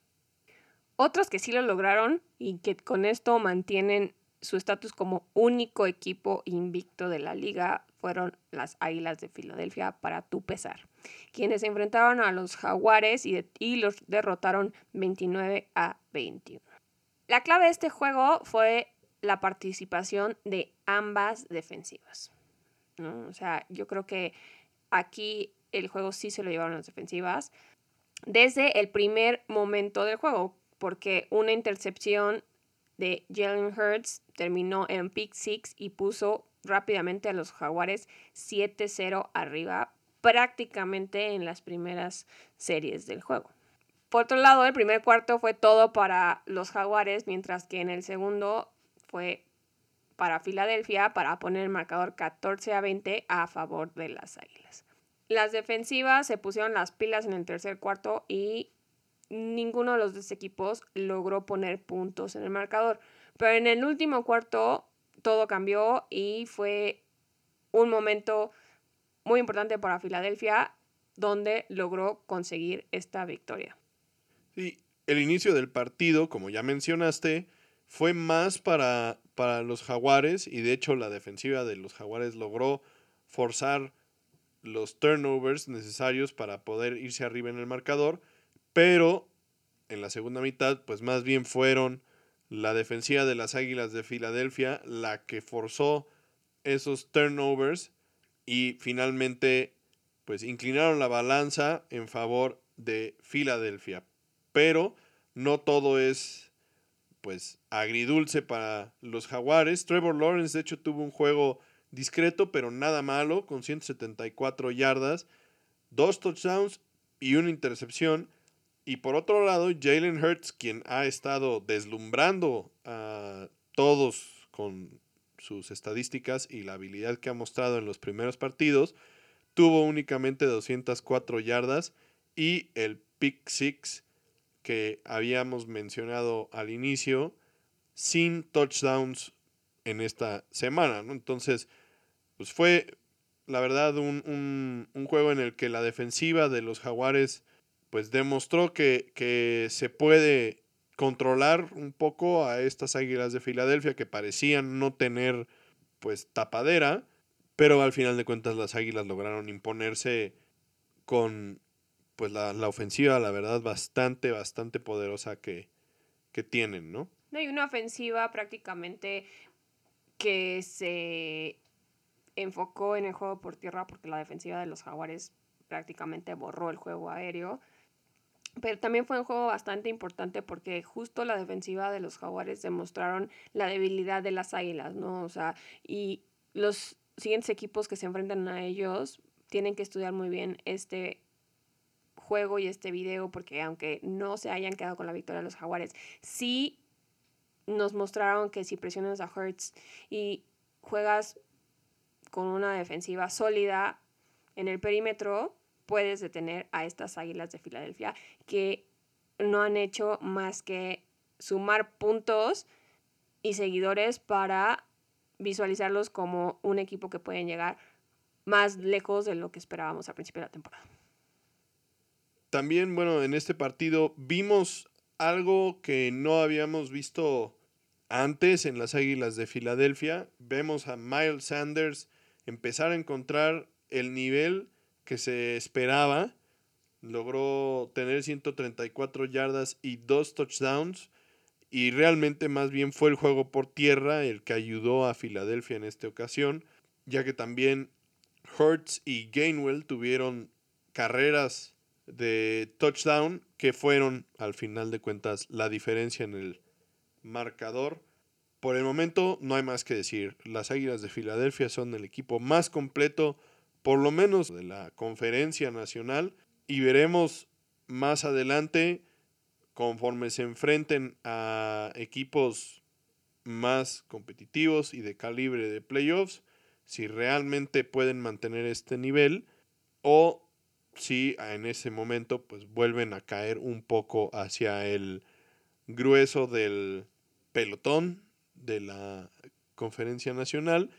Otros que sí lo lograron y que con esto mantienen su estatus como único equipo invicto de la liga fueron las Águilas de Filadelfia para tu pesar, quienes se enfrentaron a los Jaguares y, los derrotaron 29 a 21. La clave de este juego fue la participación de ambas defensivas. O sea, yo creo que aquí el juego sí se lo llevaron las defensivas desde el primer momento del juego, porque una intercepción de Jalen Hurts terminó en pick six y puso rápidamente a los Jaguares 7-0 arriba prácticamente en las primeras series del juego. Por otro lado, el primer cuarto fue todo para los Jaguares, mientras que en el segundo fue para Filadelfia para poner el marcador 14 a 20 a favor de las Águilas. Las defensivas se pusieron las pilas en el tercer cuarto y ninguno de los dos equipos logró poner puntos en el marcador. Pero en el último cuarto todo cambió y fue un momento muy importante para Filadelfia donde logró conseguir esta victoria.
Sí, el inicio del partido, como ya mencionaste, fue más para, para los jaguares y de hecho la defensiva de los jaguares logró forzar los turnovers necesarios para poder irse arriba en el marcador, pero en la segunda mitad pues más bien fueron la defensiva de las Águilas de Filadelfia la que forzó esos turnovers y finalmente pues inclinaron la balanza en favor de Filadelfia. Pero no todo es pues agridulce para los jaguares. Trevor Lawrence de hecho tuvo un juego discreto pero nada malo con 174 yardas, dos touchdowns y una intercepción y por otro lado, Jalen Hurts, quien ha estado deslumbrando a todos con sus estadísticas y la habilidad que ha mostrado en los primeros partidos, tuvo únicamente 204 yardas y el pick six que habíamos mencionado al inicio, sin touchdowns en esta semana. Entonces, pues fue la verdad un, un juego en el que la defensiva de los jaguares pues demostró que, se puede controlar un poco a estas águilas de Filadelfia que parecían no tener pues tapadera, pero al final de cuentas las águilas lograron imponerse con pues la, ofensiva, la verdad, bastante, bastante poderosa que, que tienen, ¿no?
No, hay una ofensiva prácticamente que se enfocó en el juego por tierra porque la defensiva de los jaguares prácticamente borró el juego aéreo pero también fue un juego bastante importante porque justo la defensiva de los jaguares demostraron la debilidad de las águilas, ¿no? O sea, y los siguientes equipos que se enfrentan a ellos tienen que estudiar muy bien este juego y este video porque aunque no se hayan quedado con la victoria de los jaguares, sí nos mostraron que si presionas a Hertz y juegas con una defensiva sólida en el perímetro, puedes detener a estas Águilas de Filadelfia que no han hecho más que sumar puntos y seguidores para visualizarlos como un equipo que pueden llegar más lejos de lo que esperábamos al principio de la temporada.
También, bueno, en este partido vimos algo que no habíamos visto antes en las Águilas de Filadelfia. Vemos a Miles Sanders empezar a encontrar el nivel que se esperaba. Logró tener 134 yardas y dos touchdowns. Y realmente más bien fue el juego por tierra el que ayudó a Filadelfia en esta ocasión, ya que también Hurts y Gainwell tuvieron carreras de touchdown que fueron al final de cuentas la diferencia en el marcador. Por el momento no hay más que decir. Las Águilas de Filadelfia son el equipo más completo por lo menos de la conferencia nacional, y veremos más adelante, conforme se enfrenten a equipos más competitivos y de calibre de playoffs, si realmente pueden mantener este nivel o si en ese momento pues vuelven a caer un poco hacia el grueso del pelotón de la conferencia nacional,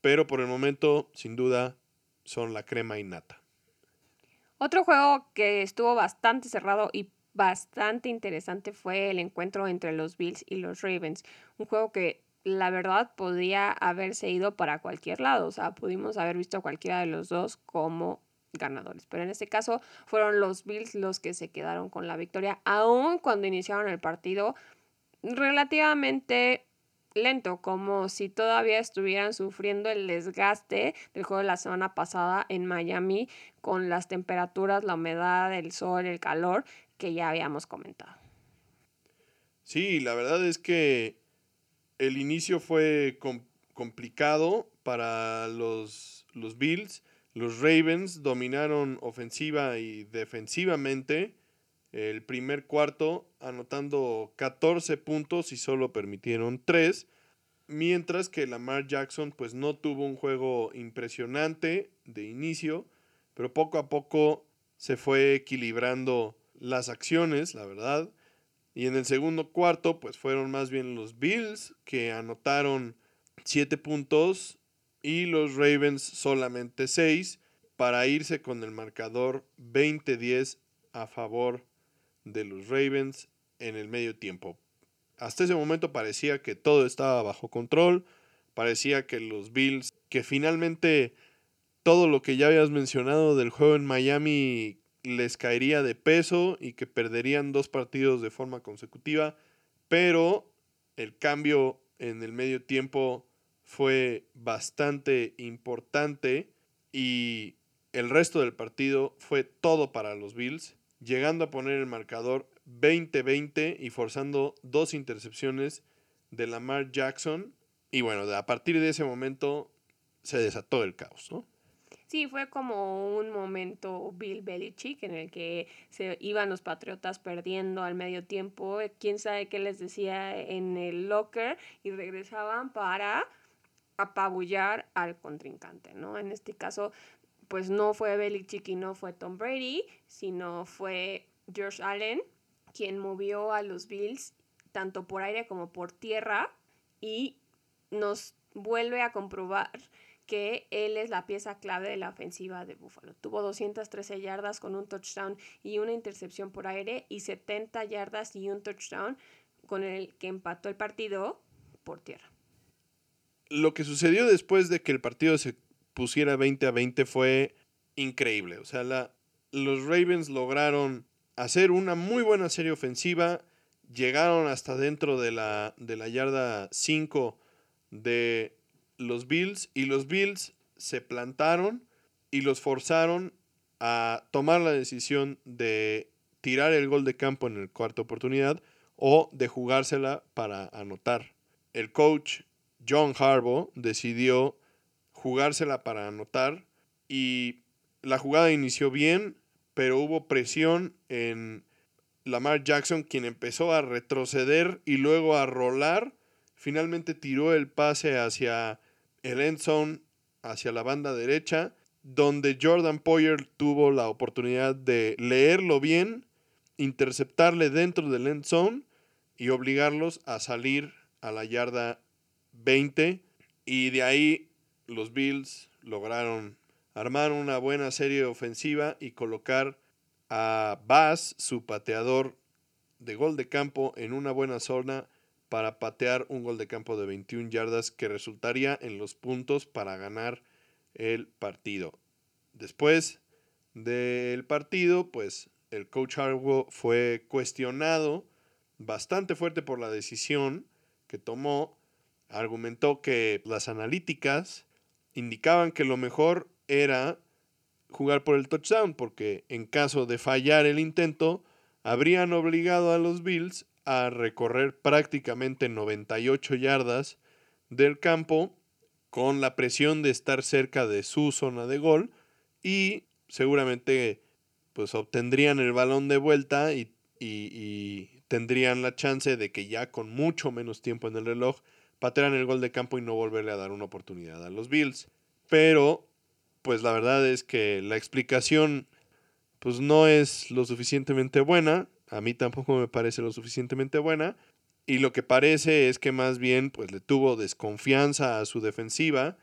pero por el momento sin duda son la crema innata.
Otro juego que estuvo bastante cerrado y bastante interesante fue el encuentro entre los Bills y los Ravens. Un juego que la verdad podría haberse ido para cualquier lado. O sea, pudimos haber visto a cualquiera de los dos como ganadores. Pero en este caso fueron los Bills los que se quedaron con la victoria, aun cuando iniciaron el partido relativamente lento, como si todavía estuvieran sufriendo el desgaste del juego de la semana pasada en Miami con las temperaturas, la humedad, el sol, el calor que ya habíamos comentado.
Sí, la verdad es que el inicio fue complicado para los, los Bills. Los Ravens dominaron ofensiva y defensivamente el primer cuarto, anotando 14 puntos y solo permitieron 3. Mientras que Lamar Jackson pues no tuvo un juego impresionante de inicio, pero poco a poco se fue equilibrando las acciones, la verdad. Y en el segundo cuarto pues fueron más bien los Bills que anotaron 7 puntos y los Ravens solamente 6 para irse con el marcador 20-10 a favor de los Ravens en el medio tiempo. hasta ese momento parecía que todo estaba bajo control, parecía que los Bills, que finalmente todo lo que ya habías mencionado del juego en Miami les caería de peso y que perderían dos partidos de forma consecutiva, pero el cambio en el medio tiempo fue bastante importante y el resto del partido fue todo para los Bills, llegando a poner el marcador 20-20 y forzando dos intercepciones de Lamar Jackson. Y bueno, a partir de ese momento se desató el caos, ¿no?
Sí, fue como un momento Bill Belichick en el que se iban los Patriotas perdiendo al medio tiempo, quién sabe qué les decía en el locker y regresaban para apabullar al contrincante, ¿no? En este caso, pues no fue Belichick y no fue Tom Brady, sino fue George Allen quien movió a los Bills tanto por aire como por tierra y nos vuelve a comprobar que él es la pieza clave de la ofensiva de Buffalo. Tuvo 213 yardas con un touchdown y una intercepción por aire y 70 yardas y un touchdown con el que empató el partido por tierra.
Lo que sucedió después de que el partido se pusiera 20 a 20 fue increíble. O sea, la, los Ravens lograron hacer una muy buena serie ofensiva. Llegaron hasta dentro de la, de la yarda 5 de los Bills y los Bills se plantaron y los forzaron a tomar la decisión de tirar el gol de campo en el cuarta oportunidad o de jugársela para anotar. El coach John Harbaugh decidió jugársela para anotar y la jugada inició bien, pero hubo presión en Lamar Jackson, quien empezó a retroceder y luego a rolar. Finalmente tiró el pase hacia el end zone hacia la banda derecha, donde Jordan Poyer tuvo la oportunidad de leerlo bien, interceptarle dentro del end zone y obligarlos a salir a la yarda 20 y de ahí los Bills lograron armar una buena serie ofensiva y colocar a Bass, su pateador de gol de campo, en una buena zona para patear un gol de campo de 21 yardas que resultaría en los puntos para ganar el partido. Después del partido, pues el coach Harbaugh fue cuestionado bastante fuerte por la decisión que tomó. Argumentó que las analíticas indicaban que lo mejor era jugar por el touchdown, porque en caso de fallar el intento, habrían obligado a los Bills a recorrer prácticamente 98 yardas del campo con la presión de estar cerca de su zona de gol y seguramente pues obtendrían el balón de vuelta y, tendrían la chance de que ya con mucho menos tiempo en el reloj patearan el gol de campo y no volverle a dar una oportunidad a los Bills. Pero pues la verdad es que la explicación pues no es lo suficientemente buena a mí tampoco me parece lo suficientemente buena. Y lo que parece es que más bien pues le tuvo desconfianza a su defensiva,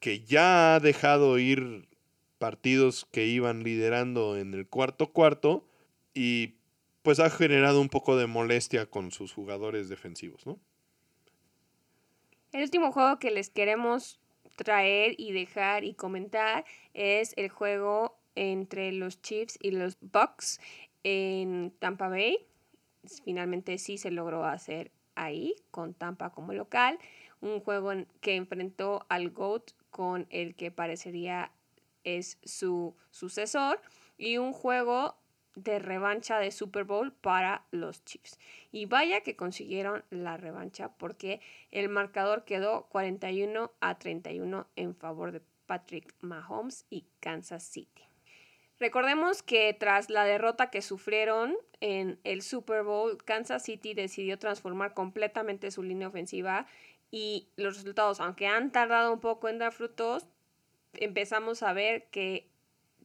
que ya ha dejado ir partidos que iban liderando en el cuarto cuarto y pues ha generado un poco de molestia con sus jugadores defensivos, ¿no?
El último juego que les queremos traer y dejar y comentar es el juego entre los Chiefs y los Bucks en Tampa Bay. Finalmente sí se logró hacer ahí, con Tampa como local. Un juego que enfrentó al GOAT con el que parecería es su sucesor. Y un juego de revancha de Super Bowl para los Chiefs. Y vaya que consiguieron la revancha porque el marcador quedó 41 a 31 en favor de Patrick Mahomes y Kansas City. Recordemos que tras la derrota que sufrieron en el Super Bowl, Kansas City decidió transformar completamente su línea ofensiva y los resultados, aunque han tardado un poco en dar frutos, empezamos a ver que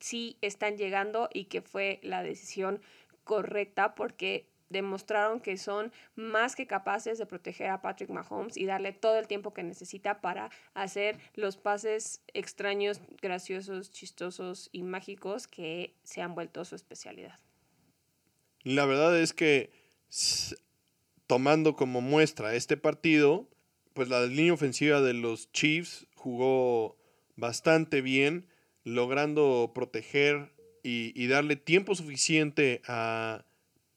sí están llegando y que fue la decisión correcta porque demostraron que son más que capaces de proteger a Patrick Mahomes y darle todo el tiempo que necesita para hacer los pases extraños, graciosos, chistosos y mágicos que se han vuelto su especialidad.
La verdad es que tomando como muestra este partido, pues la línea ofensiva de los Chiefs jugó bastante bien, logrando proteger y, y darle tiempo suficiente a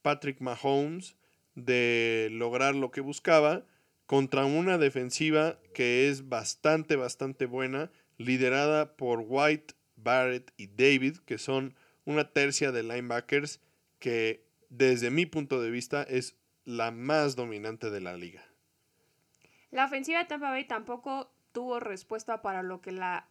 Patrick Mahomes de lograr lo que buscaba contra una defensiva que es bastante, bastante buena, liderada por White, Barrett y David, que son una tercia de linebackers que desde mi punto de vista es la más dominante de la liga.
La ofensiva de Tampa Bay tampoco tuvo respuesta para lo que la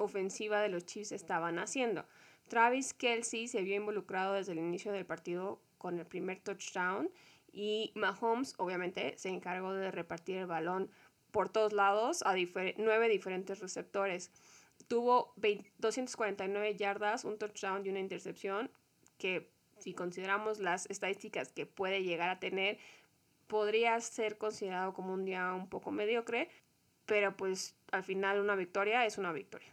ofensiva de los Chiefs estaban haciendo. Travis Kelsey se vio involucrado desde el inicio del partido con el primer touchdown y Mahomes obviamente se encargó de repartir el balón por todos lados a nueve diferentes receptores. Tuvo 249 yardas, un touchdown y una intercepción que si consideramos las estadísticas que puede llegar a tener, podría ser considerado como un día un poco mediocre, pero pues al final una victoria es una victoria.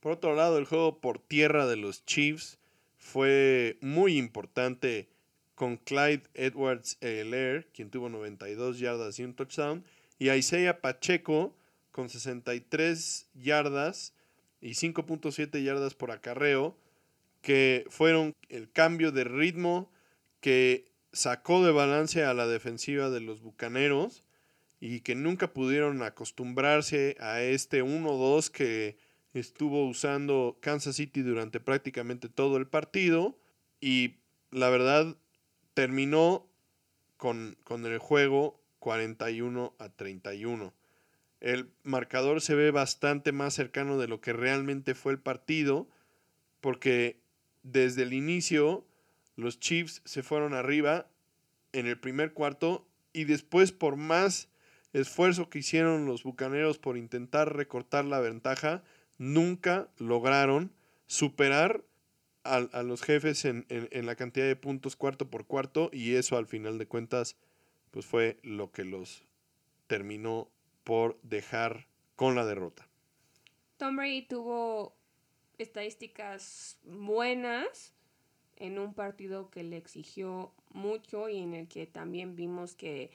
Por otro lado, el juego por tierra de los Chiefs fue muy importante con Clyde Edwards Lair, quien tuvo 92 yardas y un touchdown, y Isaiah Pacheco con 63 yardas y 5.7 yardas por acarreo, que fueron el cambio de ritmo que sacó de balance a la defensiva de los Bucaneros y que nunca pudieron acostumbrarse a este 1-2 que estuvo usando Kansas City durante prácticamente todo el partido y la verdad terminó con, con el juego 41 a 31. El marcador se ve bastante más cercano de lo que realmente fue el partido porque desde el inicio los Chiefs se fueron arriba en el primer cuarto y después por más esfuerzo que hicieron los Bucaneros por intentar recortar la ventaja, nunca lograron superar a, los jefes en, en, la cantidad de puntos cuarto por cuarto y eso al final de cuentas pues fue lo que los terminó por dejar con la derrota.
Tom Brady tuvo estadísticas buenas en un partido que le exigió mucho y en el que también vimos que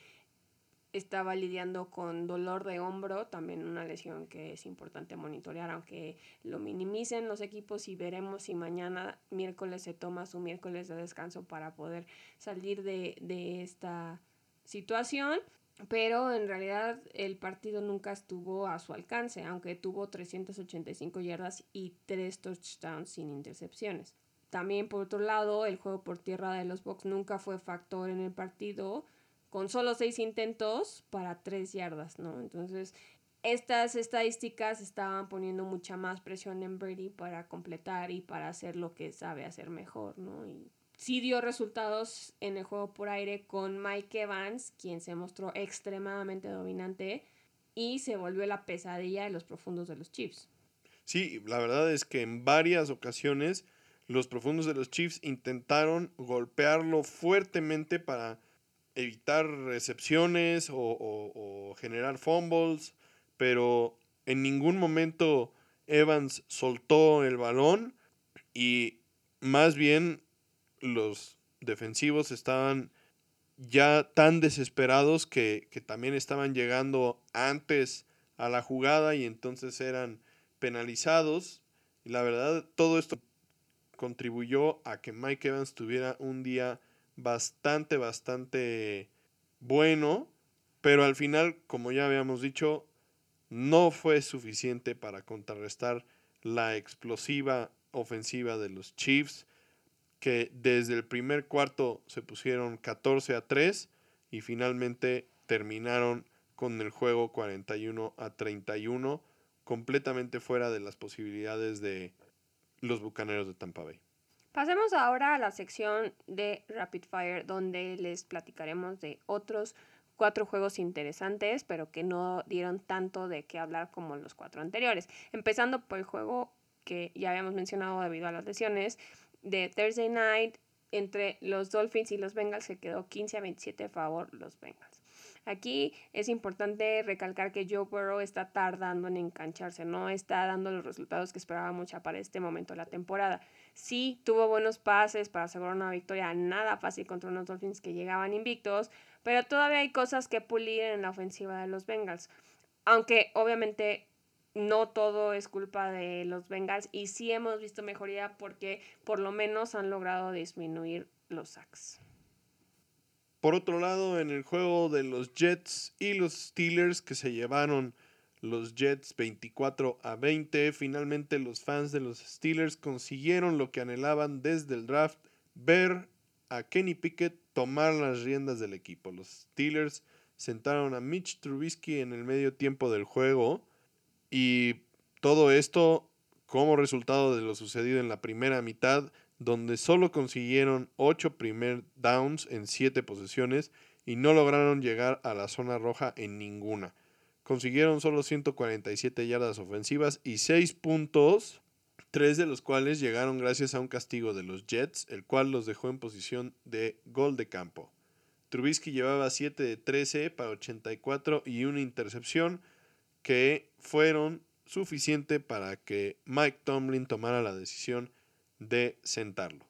estaba lidiando con dolor de hombro, también una lesión que es importante monitorear, aunque lo minimicen los equipos y veremos si mañana miércoles se toma su miércoles de descanso para poder salir de, de esta situación. Pero en realidad el partido nunca estuvo a su alcance, aunque tuvo 385 yardas y 3 touchdowns sin intercepciones. También por otro lado, el juego por tierra de los Bucks nunca fue factor en el partido, con solo 6 intentos para 3 yardas, ¿no? Entonces, estas estadísticas estaban poniendo mucha más presión en Brady para completar y para hacer lo que sabe hacer mejor, ¿no? Y sí dio resultados en el juego por aire con Mike Evans, quien se mostró extremadamente dominante y se volvió la pesadilla de los profundos de los Chiefs.
Sí, la verdad es que en varias ocasiones los profundos de los Chiefs intentaron golpearlo fuertemente para evitar recepciones o, o generar fumbles, pero en ningún momento Evans soltó el balón y más bien los defensivos estaban ya tan desesperados que, también estaban llegando antes a la jugada y entonces eran penalizados. Y la verdad, todo esto contribuyó a que Mike Evans tuviera un día bastante, bastante bueno, pero al final, como ya habíamos dicho, no fue suficiente para contrarrestar la explosiva ofensiva de los Chiefs que desde el primer cuarto se pusieron 14 a 3 y finalmente terminaron con el juego 41 a 31, completamente fuera de las posibilidades de los Bucaneros de Tampa Bay.
Pasemos ahora a la sección de Rapid Fire, donde les platicaremos de otros cuatro juegos interesantes, pero que no dieron tanto de qué hablar como los cuatro anteriores. Empezando por el juego que ya habíamos mencionado debido a las lesiones, de Thursday Night entre los Dolphins y los Bengals se quedó 15 a 27 a favor los Bengals. Aquí es importante recalcar que Joe Burrow está tardando en engancharse, no está dando los resultados que esperábamos ya para este momento de la temporada. Sí, tuvo buenos pases para asegurar una victoria nada fácil contra unos Dolphins que llegaban invictos, pero todavía hay cosas que pulir en la ofensiva de los Bengals. Aunque obviamente no todo es culpa de los Bengals y sí hemos visto mejoría porque por lo menos han logrado disminuir los sacks.
Por otro lado, en el juego de los Jets y los Steelers que se llevaron los Jets 24 a 20, finalmente los fans de los Steelers consiguieron lo que anhelaban desde el draft, ver a Kenny Pickett tomar las riendas del equipo. Los Steelers sentaron a Mitch Trubisky en el medio tiempo del juego y todo esto como resultado de lo sucedido en la primera mitad, donde solo consiguieron 8 primer downs en 7 posesiones y no lograron llegar a la zona roja en ninguna. Consiguieron solo 147 yardas ofensivas y 6 puntos, 3 de los cuales llegaron gracias a un castigo de los Jets, el cual los dejó en posición de gol de campo. Trubisky llevaba 7 de 13 para 84 y una intercepción que fueron suficiente para que Mike Tomlin tomara la decisión de sentarlo.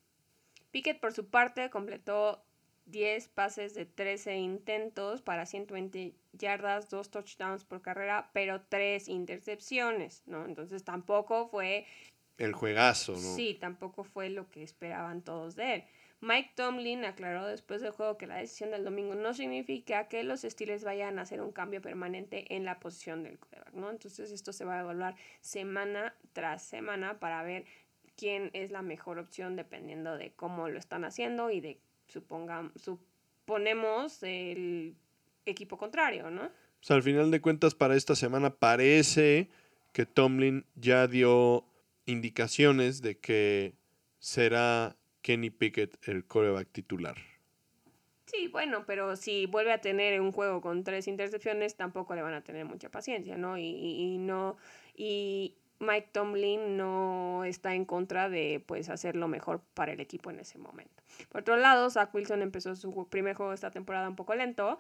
Pickett por su parte completó 10 pases de 13 intentos para 120 yardas, 2 touchdowns por carrera, pero 3 intercepciones, ¿no? Entonces tampoco fue...
El juegazo, ¿no?
Sí, tampoco fue lo que esperaban todos de él. Mike Tomlin aclaró después del juego que la decisión del domingo no significa que los Steelers vayan a hacer un cambio permanente en la posición del quarterback, ¿no? Entonces esto se va a evaluar semana tras semana para ver quién es la mejor opción dependiendo de cómo lo están haciendo y de supongamos suponemos el equipo contrario, ¿no?
O sea, al final de cuentas para esta semana parece que Tomlin ya dio indicaciones de que será Kenny Pickett el coreback titular.
Sí, bueno, pero si vuelve a tener un juego con tres intercepciones, tampoco le van a tener mucha paciencia, ¿no? Y, y, no, y Mike Tomlin no está en contra de pues hacer lo mejor para el equipo en ese momento. Por otro lado, Zach Wilson empezó su primer juego de esta temporada un poco lento,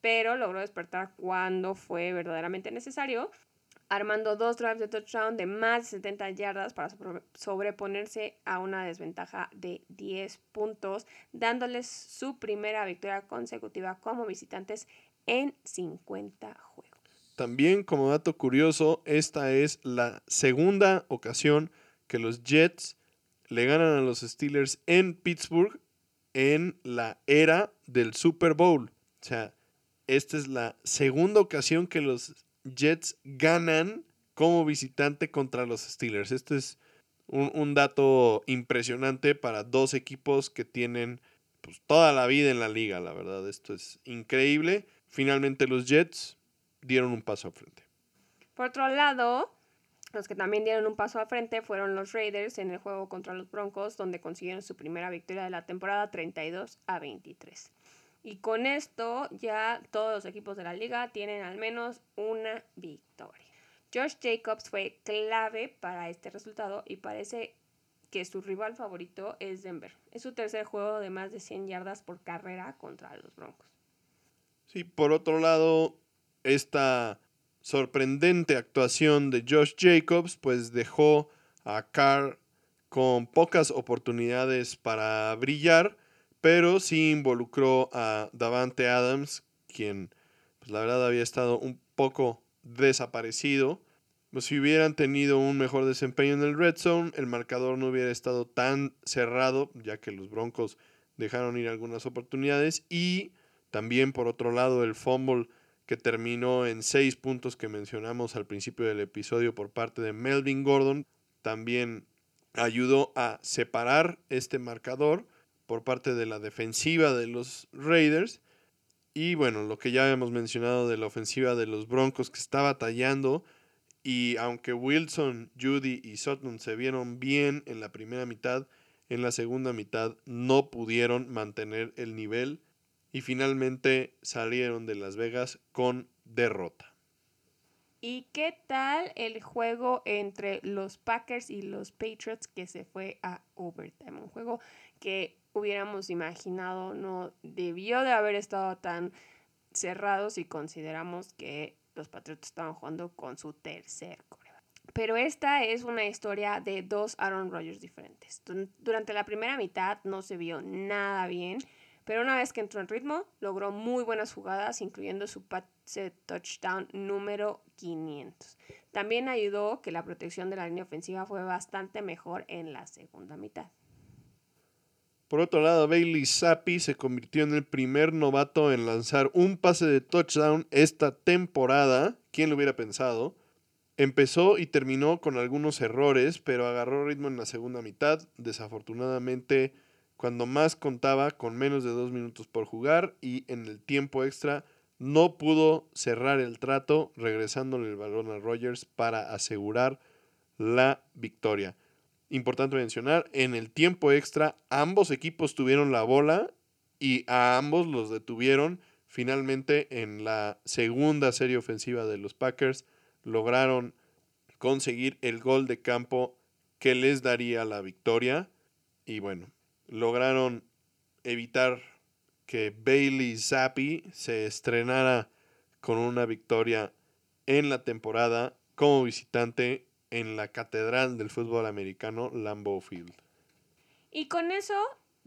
pero logró despertar cuando fue verdaderamente necesario armando dos drives de touchdown de más de 70 yardas para sobreponerse a una desventaja de 10 puntos, dándoles su primera victoria consecutiva como visitantes en 50 juegos.
También como dato curioso, esta es la segunda ocasión que los Jets le ganan a los Steelers en Pittsburgh en la era del Super Bowl. O sea, esta es la segunda ocasión que los Jets ganan como visitante contra los Steelers. Este es un, dato impresionante para dos equipos que tienen pues, toda la vida en la liga, la verdad. Esto es increíble. Finalmente los Jets dieron un paso al frente.
Por otro lado, los que también dieron un paso al frente fueron los Raiders en el juego contra los Broncos, donde consiguieron su primera victoria de la temporada 32 a 23. Y con esto ya todos los equipos de la liga tienen al menos una victoria. Josh Jacobs fue clave para este resultado y parece que su rival favorito es Denver. Es su tercer juego de más de 100 yardas por carrera contra los Broncos.
Sí, por otro lado, esta sorprendente actuación de Josh Jacobs pues dejó a Carr con pocas oportunidades para brillar pero sí involucró a Davante Adams, quien pues la verdad había estado un poco desaparecido. Pues, si hubieran tenido un mejor desempeño en el red zone, el marcador no hubiera estado tan cerrado, ya que los Broncos dejaron ir algunas oportunidades. Y también, por otro lado, el fumble que terminó en seis puntos que mencionamos al principio del episodio por parte de Melvin Gordon, también ayudó a separar este marcador por parte de la defensiva de los Raiders. Y bueno, lo que ya hemos mencionado de la ofensiva de los Broncos que está batallando. Y aunque Wilson, Judy y Sutton se vieron bien en la primera mitad, en la segunda mitad no pudieron mantener el nivel y finalmente salieron de Las Vegas con derrota.
¿Y qué tal el juego entre los Packers y los Patriots que se fue a overtime? Un juego que hubiéramos imaginado, no debió de haber estado tan cerrado si consideramos que los Patriotas estaban jugando con su tercer coreback. Pero esta es una historia de dos Aaron Rodgers diferentes. Durante la primera mitad no se vio nada bien, pero una vez que entró en ritmo, logró muy buenas jugadas, incluyendo su pase touchdown número 500. También ayudó que la protección de la línea ofensiva fue bastante mejor en la segunda mitad.
Por otro lado, Bailey Zappi se convirtió en el primer novato en lanzar un pase de touchdown esta temporada. ¿Quién lo hubiera pensado? Empezó y terminó con algunos errores, pero agarró ritmo en la segunda mitad. Desafortunadamente, cuando más contaba con menos de dos minutos por jugar y en el tiempo extra no pudo cerrar el trato, regresándole el balón a Rogers para asegurar la victoria. Importante mencionar, en el tiempo extra ambos equipos tuvieron la bola y a ambos los detuvieron. Finalmente en la segunda serie ofensiva de los Packers lograron conseguir el gol de campo que les daría la victoria. Y bueno, lograron evitar que Bailey Zappi se estrenara con una victoria en la temporada como visitante en la catedral del fútbol americano Lambeau Field.
Y con eso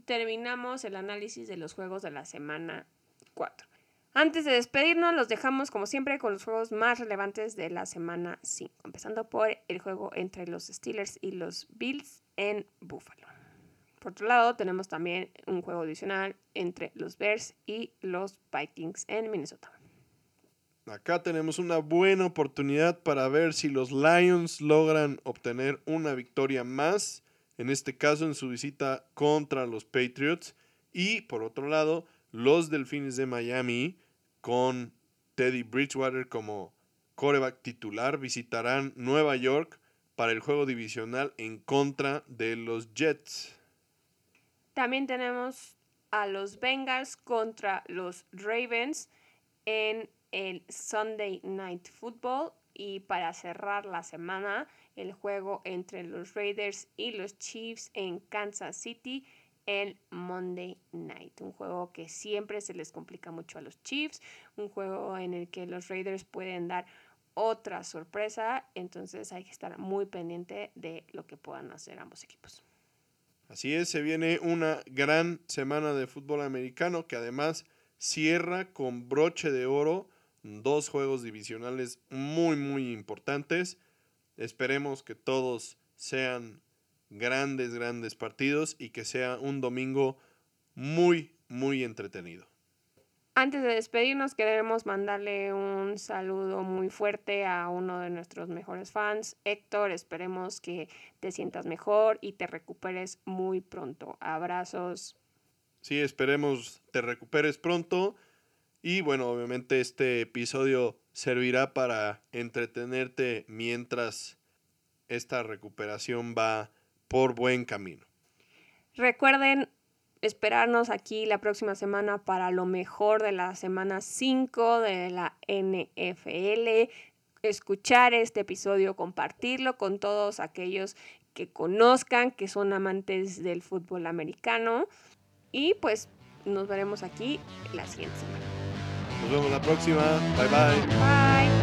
terminamos el análisis de los juegos de la semana 4. Antes de despedirnos, los dejamos como siempre con los juegos más relevantes de la semana 5, empezando por el juego entre los Steelers y los Bills en Buffalo. Por otro lado, tenemos también un juego adicional entre los Bears y los Vikings en Minnesota.
Acá tenemos una buena oportunidad para ver si los Lions logran obtener una victoria más, en este caso en su visita contra los Patriots. Y por otro lado, los Delfines de Miami, con Teddy Bridgewater como coreback titular, visitarán Nueva York para el juego divisional en contra de los Jets.
También tenemos a los Bengals contra los Ravens en el Sunday Night Football y para cerrar la semana el juego entre los Raiders y los Chiefs en Kansas City el Monday Night. Un juego que siempre se les complica mucho a los Chiefs, un juego en el que los Raiders pueden dar otra sorpresa, entonces hay que estar muy pendiente de lo que puedan hacer ambos equipos.
Así es, se viene una gran semana de fútbol americano que además cierra con broche de oro dos juegos divisionales muy, muy importantes. Esperemos que todos sean grandes, grandes partidos y que sea un domingo muy, muy entretenido.
Antes de despedirnos, queremos mandarle un saludo muy fuerte a uno de nuestros mejores fans, Héctor. Esperemos que te sientas mejor y te recuperes muy pronto. Abrazos.
Sí, esperemos te recuperes pronto y bueno, obviamente este episodio servirá para entretenerte mientras esta recuperación va por buen camino.
Recuerden esperarnos aquí la próxima semana para lo mejor de la semana 5 de la NFL. Escuchar este episodio, compartirlo con todos aquellos que conozcan, que son amantes del fútbol americano. Y pues nos veremos aquí la siguiente semana.
Nos vemos la próxima. Bye bye.
Bye.